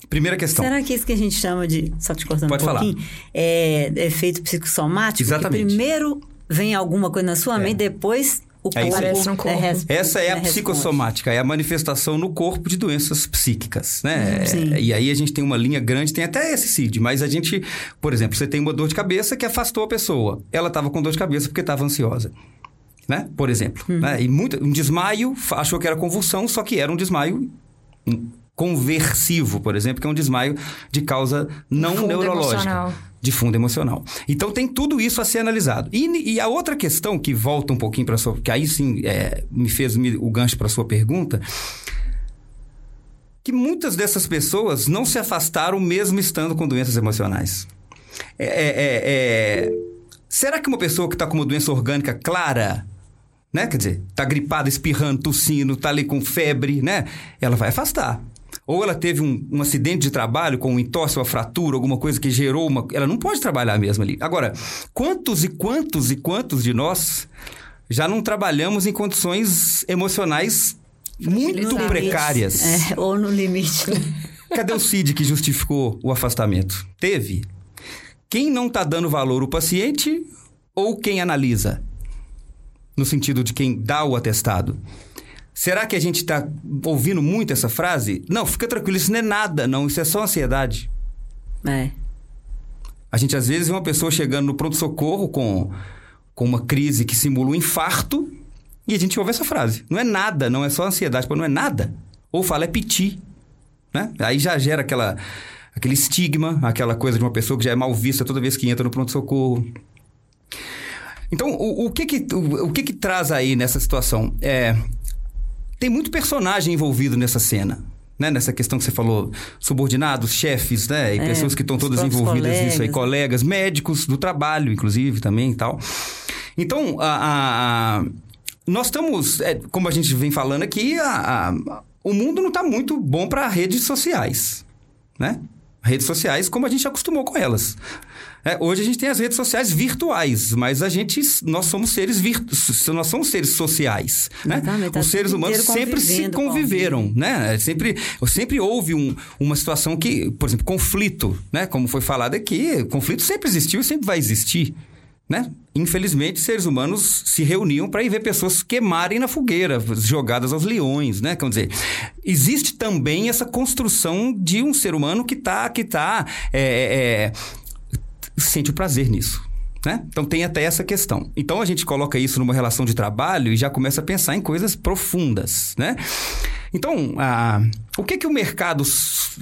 Primeira questão. Será que isso que a gente chama de, só te cortando Pode um pouquinho, falar. é efeito psicossomático? Exatamente. primeiro vem alguma coisa na sua é. mente, depois o é corpo, um corpo. É, Essa é a psicossomática, é a manifestação no corpo de doenças psíquicas, né? Uhum, sim. E aí a gente tem uma linha grande, tem até esse CID, mas a gente, por exemplo, você tem uma dor de cabeça que afastou a pessoa. Ela estava com dor de cabeça porque estava ansiosa. Né? Por exemplo. Uhum. Né? E muito, um desmaio, achou que era convulsão, só que era um desmaio conversivo, por exemplo, que é um desmaio de causa não neurológica. Emocional de fundo emocional. Então tem tudo isso a ser analisado. E, e a outra questão que volta um pouquinho para sua, que aí sim é, me fez o gancho para sua pergunta, que muitas dessas pessoas não se afastaram mesmo estando com doenças emocionais. É, é, é, é será que uma pessoa que está com uma doença orgânica clara, né? Quer dizer, está gripada, espirrando, tossindo, está ali com febre, né? Ela vai afastar ou ela teve um, um acidente de trabalho com um entorse, uma fratura, alguma coisa que gerou uma. Ela não pode trabalhar mesmo ali. Agora, quantos e quantos e quantos de nós já não trabalhamos em condições emocionais muito precárias? É, ou no limite. Cadê o CID que justificou o afastamento? Teve. Quem não está dando valor, o paciente ou quem analisa? No sentido de quem dá o atestado. Será que a gente está ouvindo muito essa frase? Não, fica tranquilo, isso não é nada, não, isso é só ansiedade. É. A gente às vezes vê uma pessoa chegando no pronto-socorro com, com uma crise que simula um infarto e a gente ouve essa frase. Não é nada, não é só ansiedade, não é nada. Ou fala é piti. Né? Aí já gera aquela aquele estigma, aquela coisa de uma pessoa que já é mal vista toda vez que entra no pronto-socorro. Então, o, o, que que, o, o, que que traz aí nessa situação? É, tem muito personagem envolvido nessa cena. Né, nessa questão que você falou, subordinados, chefes, né? E é, pessoas que estão todas envolvidas colegas. nisso aí, colegas, médicos do trabalho, inclusive, também e tal. Então, a, a nós estamos, é, como a gente vem falando aqui, a, a, o mundo não está muito bom para redes sociais, né? Redes sociais como a gente acostumou com elas. É, hoje a gente tem as redes sociais virtuais, mas a gente, nós somos seres virtu... nós somos seres sociais, né? Tá Os seres humanos sempre se conviveram, né? Sempre, sempre houve um, uma situação que, por exemplo, conflito, né? Como foi falado aqui, conflito sempre existiu e sempre vai existir. Né? Infelizmente, seres humanos se reuniam para ir ver pessoas queimarem na fogueira, jogadas aos leões, né? Quer dizer, existe também essa construção de um ser humano que está que tá, é, é, sente o prazer nisso. Né? Então tem até essa questão. Então a gente coloca isso numa relação de trabalho e já começa a pensar em coisas profundas, né? Então, a, o que que o mercado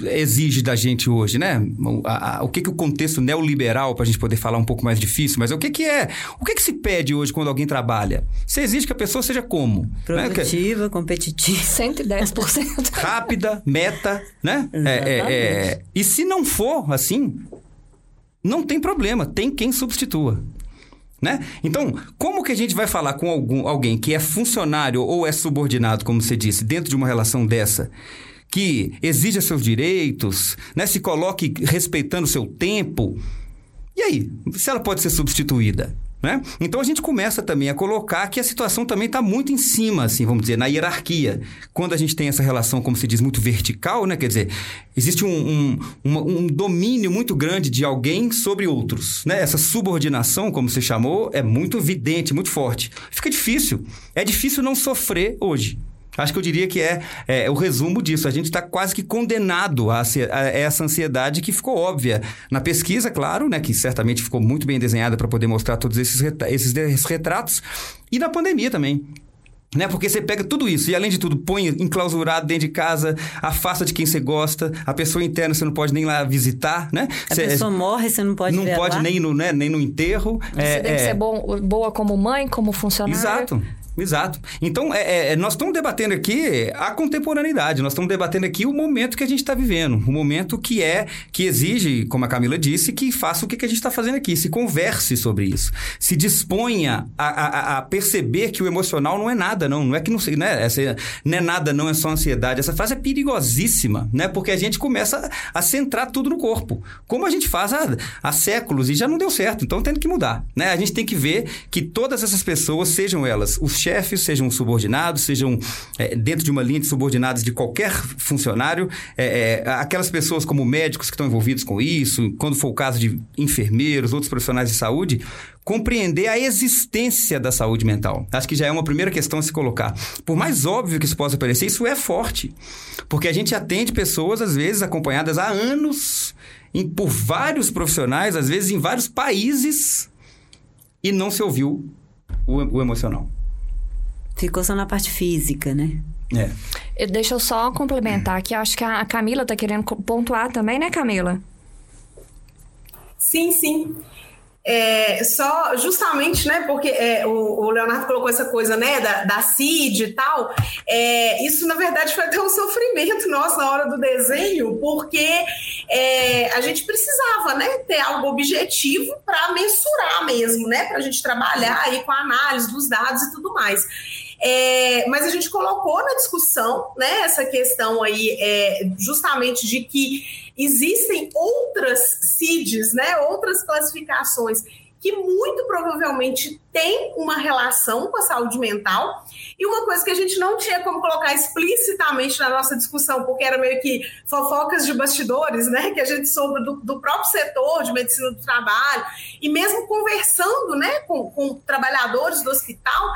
exige da gente hoje, né? A, a, o que que o contexto neoliberal, para a gente poder falar um pouco mais difícil, mas o que que é, o que que se pede hoje quando alguém trabalha? Você exige que a pessoa seja como? Né? Produtiva, né? competitiva. 110%. Rápida, meta, né? É, é, é, e se não for assim, não tem problema, tem quem substitua. Né? Então, como que a gente vai falar com algum, alguém que é funcionário ou é subordinado, como você disse, dentro de uma relação dessa, que exija seus direitos, né? se coloque respeitando o seu tempo? E aí, se ela pode ser substituída? Né? Então a gente começa também a colocar que a situação também está muito em cima, assim, vamos dizer, na hierarquia. Quando a gente tem essa relação, como se diz, muito vertical, né? quer dizer, existe um, um, um, domínio muito grande de alguém sobre outros. Né? Essa subordinação, como você chamou, é muito evidente, muito forte. Fica difícil. É difícil não sofrer hoje. Acho que eu diria que é, é o resumo disso. A gente está quase que condenado a, a, essa ansiedade que ficou óbvia na pesquisa, claro, né, que certamente ficou muito bem desenhada para poder mostrar todos esses, esses retratos, e na pandemia também. Né? Porque você pega tudo isso e, além de tudo, põe enclausurado dentro de casa, afasta de quem você gosta, a pessoa interna você não pode nem lá visitar, né? A você, pessoa morre, você não pode Não pode nem no, né, nem no enterro. Você é, tem que é... ser bom, boa como mãe, como funcionário. Exato. Exato. Então, é, é, nós estamos debatendo aqui a contemporaneidade, nós estamos debatendo aqui o momento que a gente está vivendo, o momento que é, que exige, como a Camila disse, que faça o que, que a gente está fazendo aqui, se converse sobre isso, se disponha a, a, a, perceber que o emocional não é nada, não, não é que não, né, essa, não é nada, não é só ansiedade. Essa frase é perigosíssima, né, porque a gente começa a centrar tudo no corpo, como a gente faz há, há séculos e já não deu certo, então tem que mudar, né? A gente tem que ver que todas essas pessoas, sejam elas os chefes, sejam subordinados, sejam é, dentro de uma linha de subordinados de qualquer funcionário, é, é, aquelas pessoas como médicos que estão envolvidos com isso, quando for o caso de enfermeiros, outros profissionais de saúde, compreender a existência da saúde mental. Acho que já é uma primeira questão a se colocar. Por mais óbvio que isso possa parecer, isso é forte. Porque a gente atende pessoas, às vezes, acompanhadas há anos, em, por vários profissionais, às vezes em vários países, e não se ouviu o, o emocional. Ficou só na parte física, né? É. Deixa eu só complementar que acho que a Camila tá querendo pontuar também, né, Camila? Sim, sim. É, só justamente, né, porque é, o, o, Leonardo colocou essa coisa, né, da, da CID e tal, é, isso na verdade foi até um sofrimento nosso na hora do desenho, porque é, a gente precisava, né, ter algo objetivo para mensurar mesmo, né, para a gente trabalhar aí com a análise dos dados e tudo mais. É, mas a gente colocou na discussão né, essa questão aí, é, justamente de que existem outras CIDs, né, outras classificações que muito provavelmente tem uma relação com a saúde mental. E uma coisa que a gente não tinha como colocar explicitamente na nossa discussão, porque era meio que fofocas de bastidores, né? Que a gente soube do, do próprio setor de medicina do trabalho, e mesmo conversando né, com, com trabalhadores do hospital,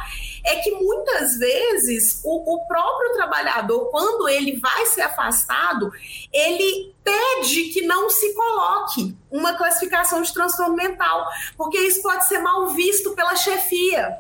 é que muitas vezes o, o próprio trabalhador, quando ele vai ser afastado, ele pede que não se coloque uma classificação de transtorno mental, porque isso pode ser mal visto pela chefia.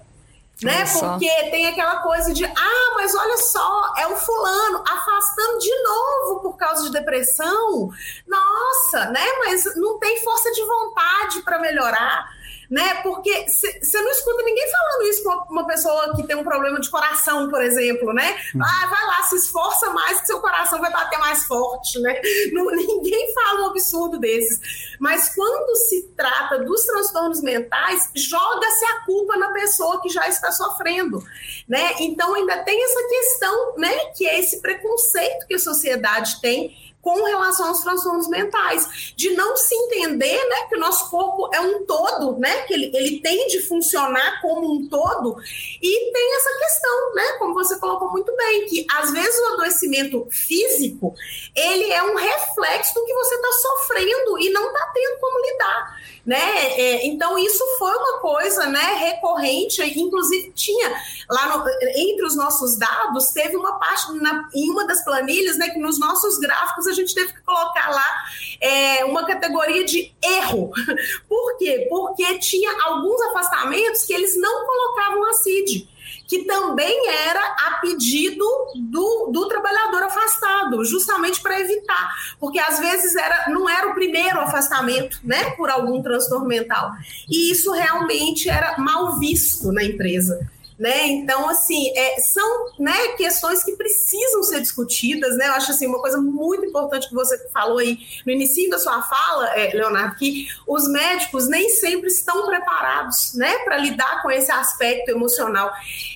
né? Porque tem aquela coisa de, ah, mas olha só, é o fulano afastando de novo por causa de depressão. Nossa, né? Mas não tem força de vontade para melhorar né? Porque você não escuta ninguém falando isso com uma pessoa que tem um problema de coração, por exemplo, né? Uhum. Ah, vai lá, se esforça mais que seu coração vai bater mais forte, né? Não, ninguém fala um absurdo desses. Mas quando se trata dos transtornos mentais, joga-se a culpa na pessoa que já está sofrendo, né? Então ainda tem essa questão, né? Que é esse preconceito que a sociedade tem com relação aos transtornos mentais, de não se entender, né, que o nosso corpo é um todo, né, que ele, ele tem de funcionar como um todo, e tem essa questão, né, como você colocou muito bem, que às vezes o adoecimento físico, ele é um reflexo do que você está sofrendo e não está tendo como lidar né? É, então isso foi uma coisa, né, recorrente. Inclusive tinha lá no, entre os nossos dados teve uma parte na, em uma das planilhas, né, que nos nossos gráficos a gente teve que colocar lá é, uma categoria de erro. Por quê? Porque tinha alguns afastamentos que eles não colocavam a CID que também era a pedido do, do trabalhador afastado, justamente para evitar, porque às vezes era, não era o primeiro afastamento, né, por algum transtorno mental, e isso realmente era mal visto na empresa. Né? Então, assim, é, são né, questões que precisam ser discutidas, né? Eu acho assim, uma coisa muito importante que você falou aí no início da sua fala, é, Leonardo, que os médicos nem sempre estão preparados né, para lidar com esse aspecto emocional.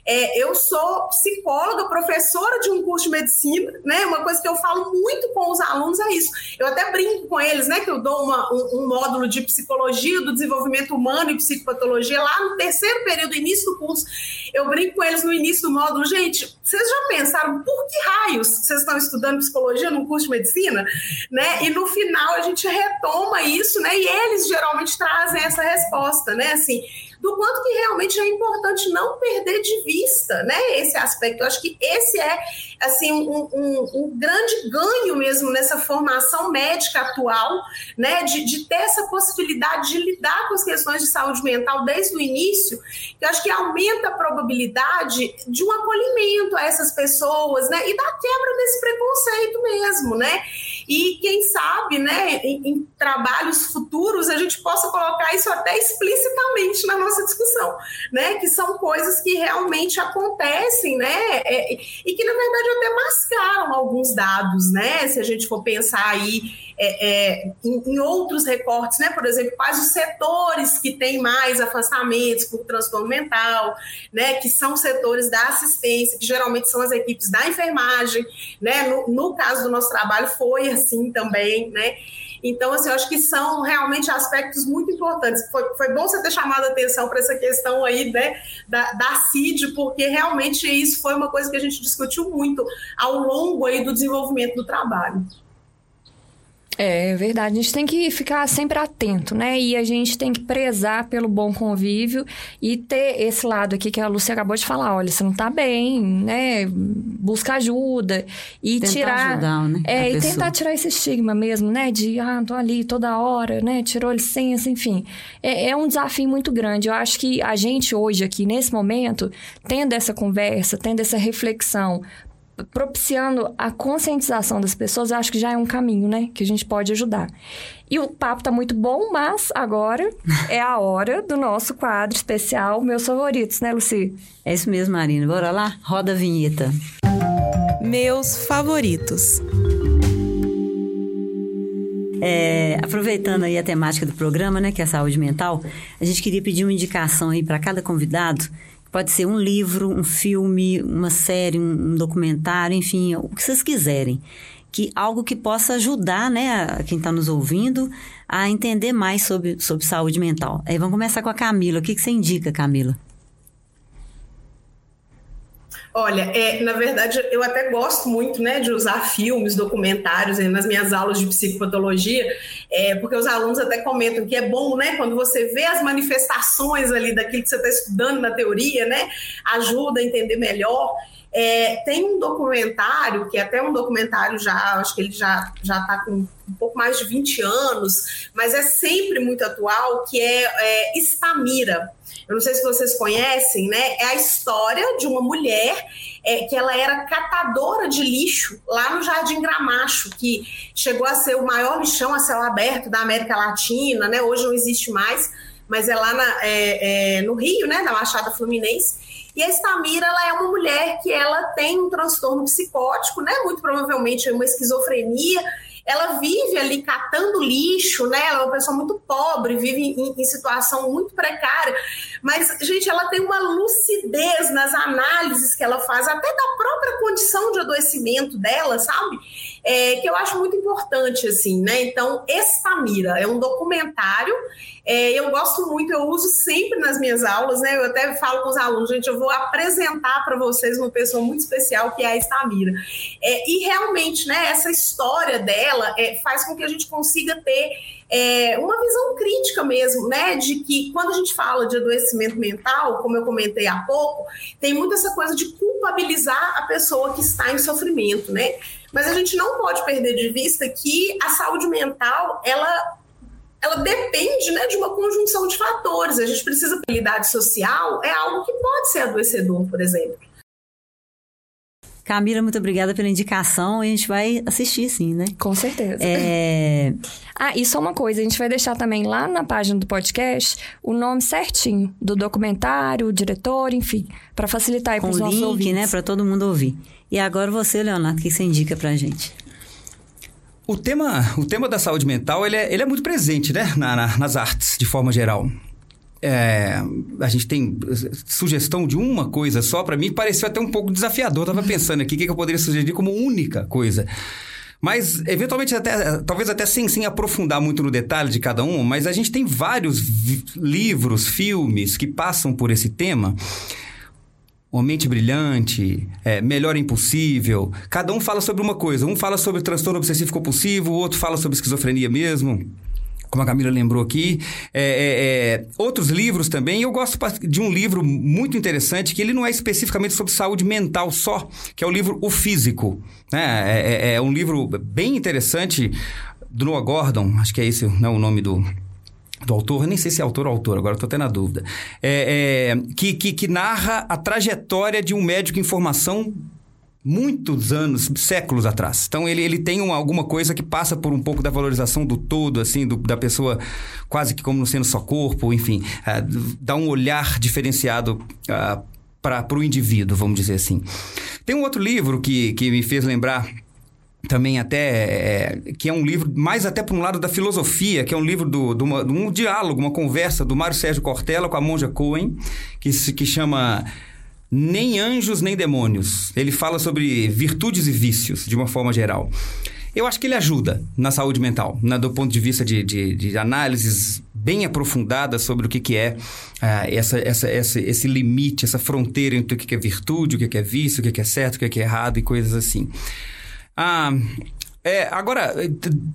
É, eu sou psicóloga, professora de um curso de medicina, né? Uma coisa que eu falo muito com os alunos é isso. Eu até brinco com eles, né? Que eu dou uma, um, um módulo de psicologia do desenvolvimento humano e psicopatologia lá no terceiro período, início do curso eu brinco com eles no início do módulo, gente, vocês já pensaram por que raios vocês estão estudando psicologia no curso de medicina? Né? E no final a gente retoma isso, né? E eles geralmente trazem essa resposta, né? Assim, do quanto que realmente é importante não perder de vista, né, esse aspecto. Eu acho que esse é, assim, um, um, um grande ganho mesmo nessa formação médica atual, né, de, de, ter essa possibilidade de lidar com as questões de saúde mental desde o início, que eu acho que aumenta a probabilidade de um acolhimento a essas pessoas, né, e da quebra desse preconceito mesmo, né, e quem sabe, né, em, em trabalhos futuros a gente possa colocar isso até explicitamente na nossa discussão, né, que são coisas que realmente acontecem, né, é, e que na verdade até mascaram alguns dados, né, se a gente for pensar aí é, é, em, em, outros recortes, né? Por exemplo, quais os setores que têm mais afastamentos por transtorno mental, né? Que são setores da assistência, que geralmente são as equipes da enfermagem, né? No, no caso do nosso trabalho foi assim também, né? Então, assim, eu acho que são realmente aspectos muito importantes. Foi, foi bom você ter chamado a atenção para essa questão aí, né, da, da CID, porque realmente isso foi uma coisa que a gente discutiu muito ao longo aí do desenvolvimento do trabalho. É, é verdade. A gente tem que ficar sempre atento, né? E a gente tem que prezar pelo bom convívio e ter esse lado aqui que a Lúcia acabou de falar. Olha, você não tá bem, né? Busca ajuda e tentar tirar. Ajudar, né? É, e tentar tirar esse estigma mesmo, né? De, ah, tô ali toda hora, né? Tirou licença, enfim. É, é um desafio muito grande. Eu acho que a gente hoje aqui, nesse momento, tendo essa conversa, tendo essa reflexão, propiciando a conscientização das pessoas, eu acho que já é um caminho, né? Que a gente pode ajudar. E o papo tá muito bom, mas agora é a hora do nosso quadro especial, meus favoritos, né, Luci? É isso mesmo, Marina. Bora lá? Roda a vinheta. Meus favoritos. É, aproveitando aí a temática do programa, né, que é a saúde mental, a gente queria pedir uma indicação aí para cada convidado Pode ser um livro, um filme, uma série, um, documentário, enfim, o que vocês quiserem. Que algo que possa ajudar, né, a quem está nos ouvindo a entender mais sobre, sobre saúde mental. Aí vamos começar com a Camila. O que, que você indica, Camila? Olha, é, na verdade, eu até gosto muito né, de usar filmes, documentários nas minhas aulas de psicopatologia, é, porque os alunos até comentam que é bom, né, quando você vê as manifestações ali daquilo que você está estudando na teoria, né, ajuda a entender melhor. É, tem um documentário, que é até um documentário já, acho que ele já já está com um pouco mais de 20 anos, mas é sempre muito atual, que é, é Estamira. Eu não sei se vocês conhecem, né? É a história de uma mulher é, que ela era catadora de lixo lá no Jardim Gramacho, que chegou a ser o maior lixão a céu aberto da América Latina, né? Hoje não existe mais, mas é lá na, é, é, no Rio, né? Na Machada Fluminense. E a Estamira, ela é uma mulher que ela tem um transtorno psicótico, né? Muito provavelmente uma esquizofrenia. Ela vive ali catando lixo, né? Ela é uma pessoa muito pobre, vive em, em situação muito precária. Mas, gente, ela tem uma lucidez nas análises que ela faz, até da própria condição de adoecimento dela, sabe? É, que eu acho muito importante, assim, né? Então, Estamira é um documentário. É, eu gosto muito, eu uso sempre nas minhas aulas, né? Eu até falo com os alunos, gente, eu vou apresentar para vocês uma pessoa muito especial que é a Estamira. É, e realmente, né, essa história dela é, faz com que a gente consiga ter é, uma visão crítica mesmo, né? De que quando a gente fala de adoecimento mental, como eu comentei há pouco, tem muito essa coisa de culpabilizar a pessoa que está em sofrimento, né? Mas a gente não pode perder de vista que a saúde mental, ela ela depende né, de uma conjunção de fatores. A gente precisa. A habilidade social é algo que pode ser adoecedor, por exemplo. Camila, muito obrigada pela indicação. A gente vai assistir, sim, né? Com certeza. É... ah, e só uma coisa: a gente vai deixar também lá na página do podcast o nome certinho do documentário, o diretor, enfim, para facilitar aí para os nossos link, ouvintes. né? Para todo mundo ouvir. E agora você, Leonardo, o que você indica pra gente? O tema, o tema da saúde mental, ele é, ele é muito presente, né? Na, na, nas artes, de forma geral. É, a gente tem sugestão de uma coisa só, para mim pareceu até um pouco desafiador. Eu tava pensando aqui o que, que eu poderia sugerir como única coisa. Mas, eventualmente, até, talvez até sem, sem aprofundar muito no detalhe de cada um, mas a gente tem vários livros, filmes que passam por esse tema. Uma mente brilhante, é, melhor impossível. Cada um fala sobre uma coisa. Um fala sobre transtorno obsessivo compulsivo, o outro fala sobre esquizofrenia mesmo como a Camila lembrou aqui. É, é, é, outros livros também. Eu gosto de um livro muito interessante, que ele não é especificamente sobre saúde mental só, que é o livro O Físico. Né? É, é, é um livro bem interessante do Noah Gordon, acho que é esse não, o nome do, do autor, nem sei se é autor ou autor, agora estou até na dúvida, é, é, que, que, que narra a trajetória de um médico em formação muitos anos, séculos atrás. Então ele, ele tem uma, alguma coisa que passa por um pouco da valorização do todo, assim, do, da pessoa quase que como não sendo só corpo, enfim, uh, dá um olhar diferenciado uh, para o indivíduo, vamos dizer assim. Tem um outro livro que, que me fez lembrar também até é, que é um livro mais até para um lado da filosofia, que é um livro do, do uma, um diálogo, uma conversa do Mário Sérgio Cortella com a Monja Cohen, que, que chama nem anjos nem demônios. Ele fala sobre virtudes e vícios, de uma forma geral. Eu acho que ele ajuda na saúde mental, né, do ponto de vista de, de, de análises bem aprofundadas sobre o que, que é uh, essa, essa, essa, esse limite, essa fronteira entre o que, que é virtude, o que, que é vício, o que, que é certo, o que, que é errado e coisas assim. Ah, é, agora,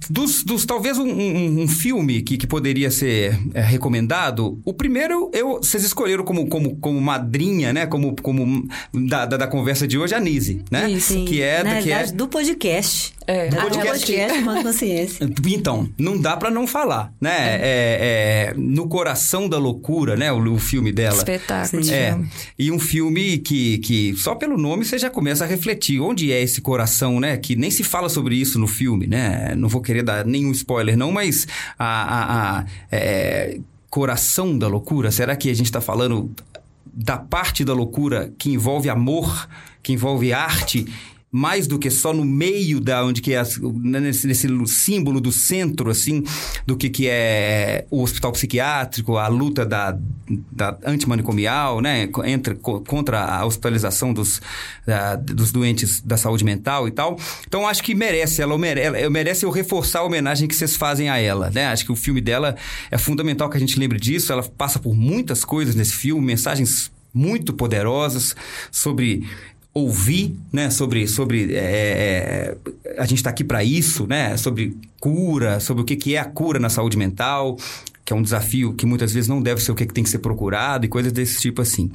dos, dos talvez um, um, um, filme que, que poderia ser é, recomendado, o primeiro eu, vocês escolheram como, como, como madrinha, né? Como, como da, da, da conversa de hoje, a Nise, né? Isso, que é, Na que é do podcast. É, do podcast, podcast Consciência. Então, não dá para não falar, né? É. É, é. no coração da loucura, né? O, o filme dela. Espetáculo. É. E um filme que, que só pelo nome você já começa a refletir. Onde é esse coração, né? Que nem se fala sobre isso no filme, né? Não vou querer dar nenhum spoiler, não, mas a, a, a é, coração da loucura, será que a gente está falando da parte da loucura que envolve amor, que envolve arte mais do que só no meio da onde que é né, nesse, nesse símbolo do centro assim do que que é o hospital psiquiátrico a luta da, da antimanicomial né entre contra a hospitalização dos da, dos doentes da saúde mental e tal. Então acho que merece ela merece, merece eu reforçar a homenagem que vocês fazem a ela né. Acho que o filme dela é fundamental que a gente lembre disso. Ela passa por muitas coisas nesse filme mensagens muito poderosas sobre ouvir, né, sobre, sobre é, é a gente está aqui para isso, né, sobre cura, sobre o que, que é a cura na saúde mental, que é um desafio que muitas vezes não deve ser o que tem que ser procurado e coisas desse tipo assim.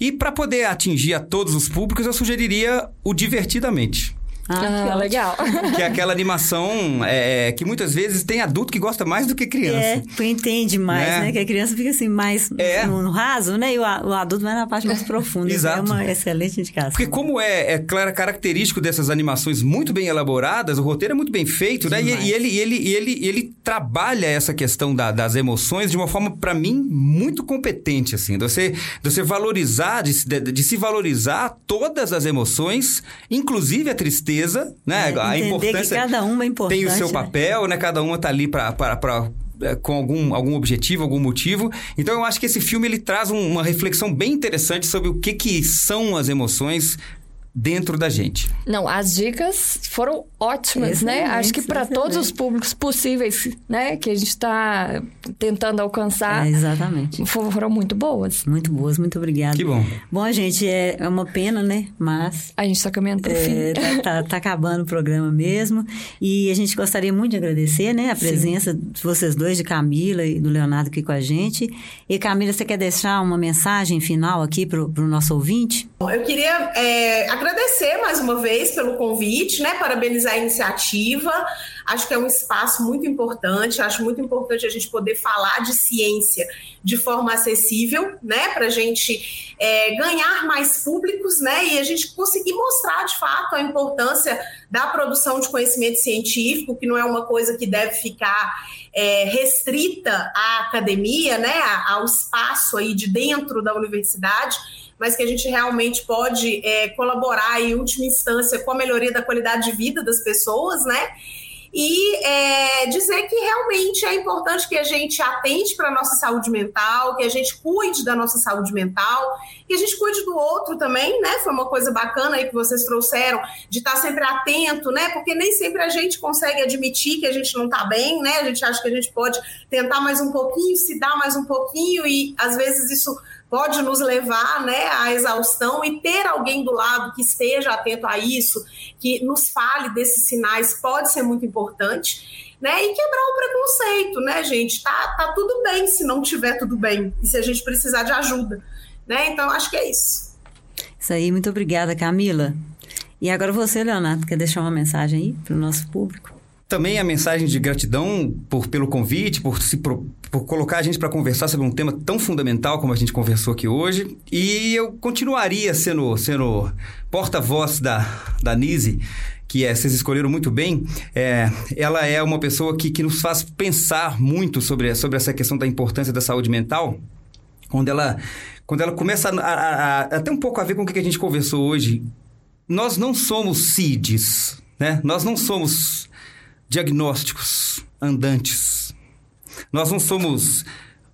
E para poder atingir a todos os públicos, eu sugeriria o Divertidamente. Ah, ah, legal. Que é aquela animação é, que muitas vezes tem adulto que gosta mais do que criança. É, tu entende mais, né? né? Que a criança fica assim, mais é. no, no, raso, né? E o, o, adulto vai na parte mais profunda. Exato. É uma excelente indicação. Porque como é, é claro, característico dessas animações muito bem elaboradas, o roteiro é muito bem feito, né? E, e, ele, ele, ele, ele trabalha essa questão da, das emoções de uma forma, para mim, muito competente, assim. De você, de você valorizar, de, de, de se valorizar todas as emoções, inclusive a tristeza certeza, né? É, a importância. Que cada uma é importante. Tem o seu né? papel, né? Cada uma tá ali para é, com algum, algum objetivo, algum motivo. Então eu acho que esse filme ele traz um, uma reflexão bem interessante sobre o que, que são as emoções dentro da gente. Não, as dicas foram ótimas, né? Acho que para todos os públicos possíveis, né, que a gente está tentando alcançar. É, exatamente. Foram muito boas. Muito boas, muito obrigada. Que bom. Bom, gente, é, é uma pena, né? Mas. A gente está caminhando para o é, fim. Tá, tá, tá, acabando o programa mesmo. E a gente gostaria muito de agradecer, né, a presença Sim. de vocês dois, de Camila e do Leonardo aqui com a gente. E Camila, você quer deixar uma mensagem final aqui para o nosso ouvinte? Eu queria é, agradecer mais uma vez pelo convite, né? Parabenizar a iniciativa. Acho que é um espaço muito importante. Acho muito importante a gente poder falar de ciência de forma acessível, né? Para a gente é, ganhar mais públicos, né? E a gente conseguir mostrar de fato a importância da produção de conhecimento científico, que não é uma coisa que deve ficar é, restrita à academia, né? Ao espaço aí de dentro da universidade mas que a gente realmente pode é, colaborar em última instância com a melhoria da qualidade de vida das pessoas, né? E é, dizer que realmente é importante que a gente atente para a nossa saúde mental, que a gente cuide da nossa saúde mental, que a gente cuide do outro também, né? Foi uma coisa bacana aí que vocês trouxeram, de estar sempre atento, né? Porque nem sempre a gente consegue admitir que a gente não está bem, né? A gente acha que a gente pode tentar mais um pouquinho, se dar mais um pouquinho, e às vezes isso pode nos levar né, à exaustão e ter alguém do lado que esteja atento a isso, que nos fale desses sinais, pode ser muito importante. Né, e quebrar o preconceito, né, gente? Tá, tá tudo bem se não tiver tudo bem e se a gente precisar de ajuda, né? Então acho que é isso. Isso aí, muito obrigada, Camila. E agora você, Leonardo, quer deixar uma mensagem aí para o nosso público? Também a mensagem de gratidão por, pelo convite, por, se, por, por colocar a gente para conversar sobre um tema tão fundamental como a gente conversou aqui hoje. E eu continuaria sendo, sendo porta-voz da, da Nise, que é, vocês escolheram muito bem. É, ela é uma pessoa que, que nos faz pensar muito sobre, sobre essa questão da importância da saúde mental. Quando ela, quando ela começa a, a, a, até um pouco a ver com o que a gente conversou hoje. Nós não somos CIDs, né? Nós não somos diagnósticos andantes. Nós não somos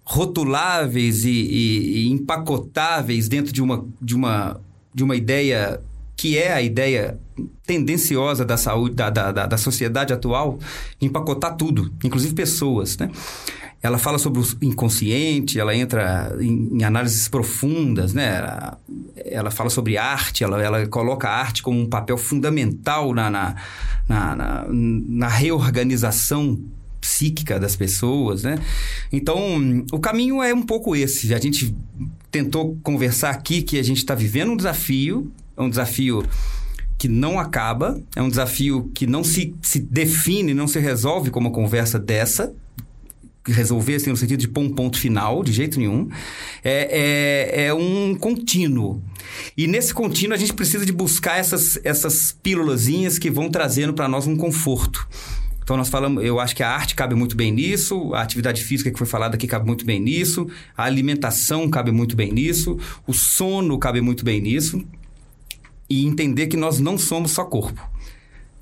rotuláveis e, e, e, empacotáveis dentro de uma, de, uma, de uma ideia que é a ideia tendenciosa da saúde, da, da, da sociedade atual, empacotar tudo, inclusive pessoas, né? Ela fala sobre o inconsciente, ela entra em, em análises profundas, né? Ela, ela, fala sobre arte, ela, ela coloca a arte como um papel fundamental na, na, na, na, na reorganização psíquica das pessoas, né? Então, o caminho é um pouco esse. A gente tentou conversar aqui que a gente está vivendo um desafio, é um desafio que não acaba, é um desafio que não se, se define, não se resolve com uma conversa dessa, resolver assim, no sentido de pôr um ponto final, de jeito nenhum. É, é, é um contínuo. E nesse contínuo a gente precisa de buscar essas, essas pílulazinhas que vão trazendo para nós um conforto. Então nós falamos, eu acho que a arte cabe muito bem nisso, a atividade física que foi falada aqui cabe muito bem nisso, a alimentação cabe muito bem nisso, o sono cabe muito bem nisso. E entender que nós não somos só corpo.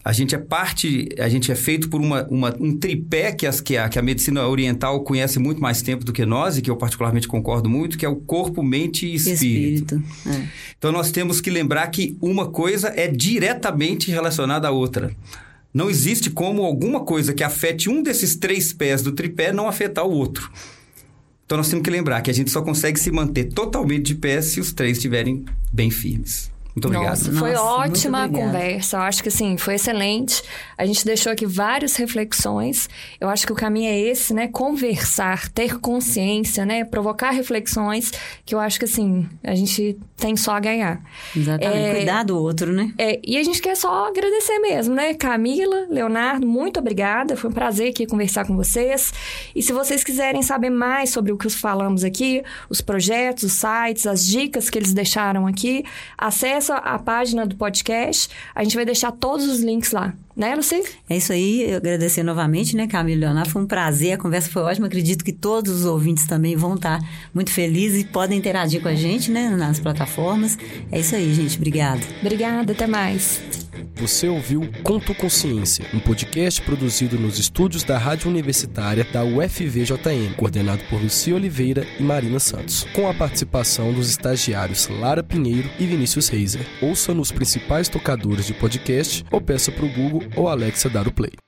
A gente é parte, a gente é feito por uma, uma um tripé que, as, que, a, que a medicina oriental conhece muito mais tempo do que nós, e que eu particularmente concordo muito, que é o corpo, mente e espírito. espírito é. Então nós temos que lembrar que uma coisa é diretamente relacionada à outra. Não existe como alguma coisa que afete um desses três pés do tripé não afetar o outro. Então nós temos que lembrar que a gente só consegue se manter totalmente de pé se os três estiverem bem firmes. Muito obrigado. Nossa, foi Nossa, ótima a conversa. Eu acho que assim, foi excelente. A gente deixou aqui várias reflexões. Eu acho que o caminho é esse, né? Conversar, ter consciência, né? Provocar reflexões, que eu acho que assim, a gente tem só a ganhar. Exatamente. É, Cuidar do outro, né? É, e a gente quer só agradecer mesmo, né? Camila, Leonardo, muito obrigada. Foi um prazer aqui conversar com vocês. E se vocês quiserem saber mais sobre o que falamos aqui, os projetos, os sites, as dicas que eles deixaram aqui, acessa a página do podcast. A gente vai deixar todos os links lá. Né, Lucy? É isso aí, eu agradecer novamente, né, Camila e Leonardo, foi um prazer, a conversa foi ótima, acredito que todos os ouvintes também vão estar muito felizes e podem interagir com a gente, né, nas plataformas. É isso aí, gente, obrigado. Obrigada, até mais. Você ouviu Conto Consciência, um podcast produzido nos estúdios da Rádio Universitária da UFVJM, coordenado por Lucia Oliveira e Marina Santos, com a participação dos estagiários Lara Pinheiro e Vinícius Reiser. Ouça nos principais tocadores de podcast ou peça para o Google ou Alexa dar o play.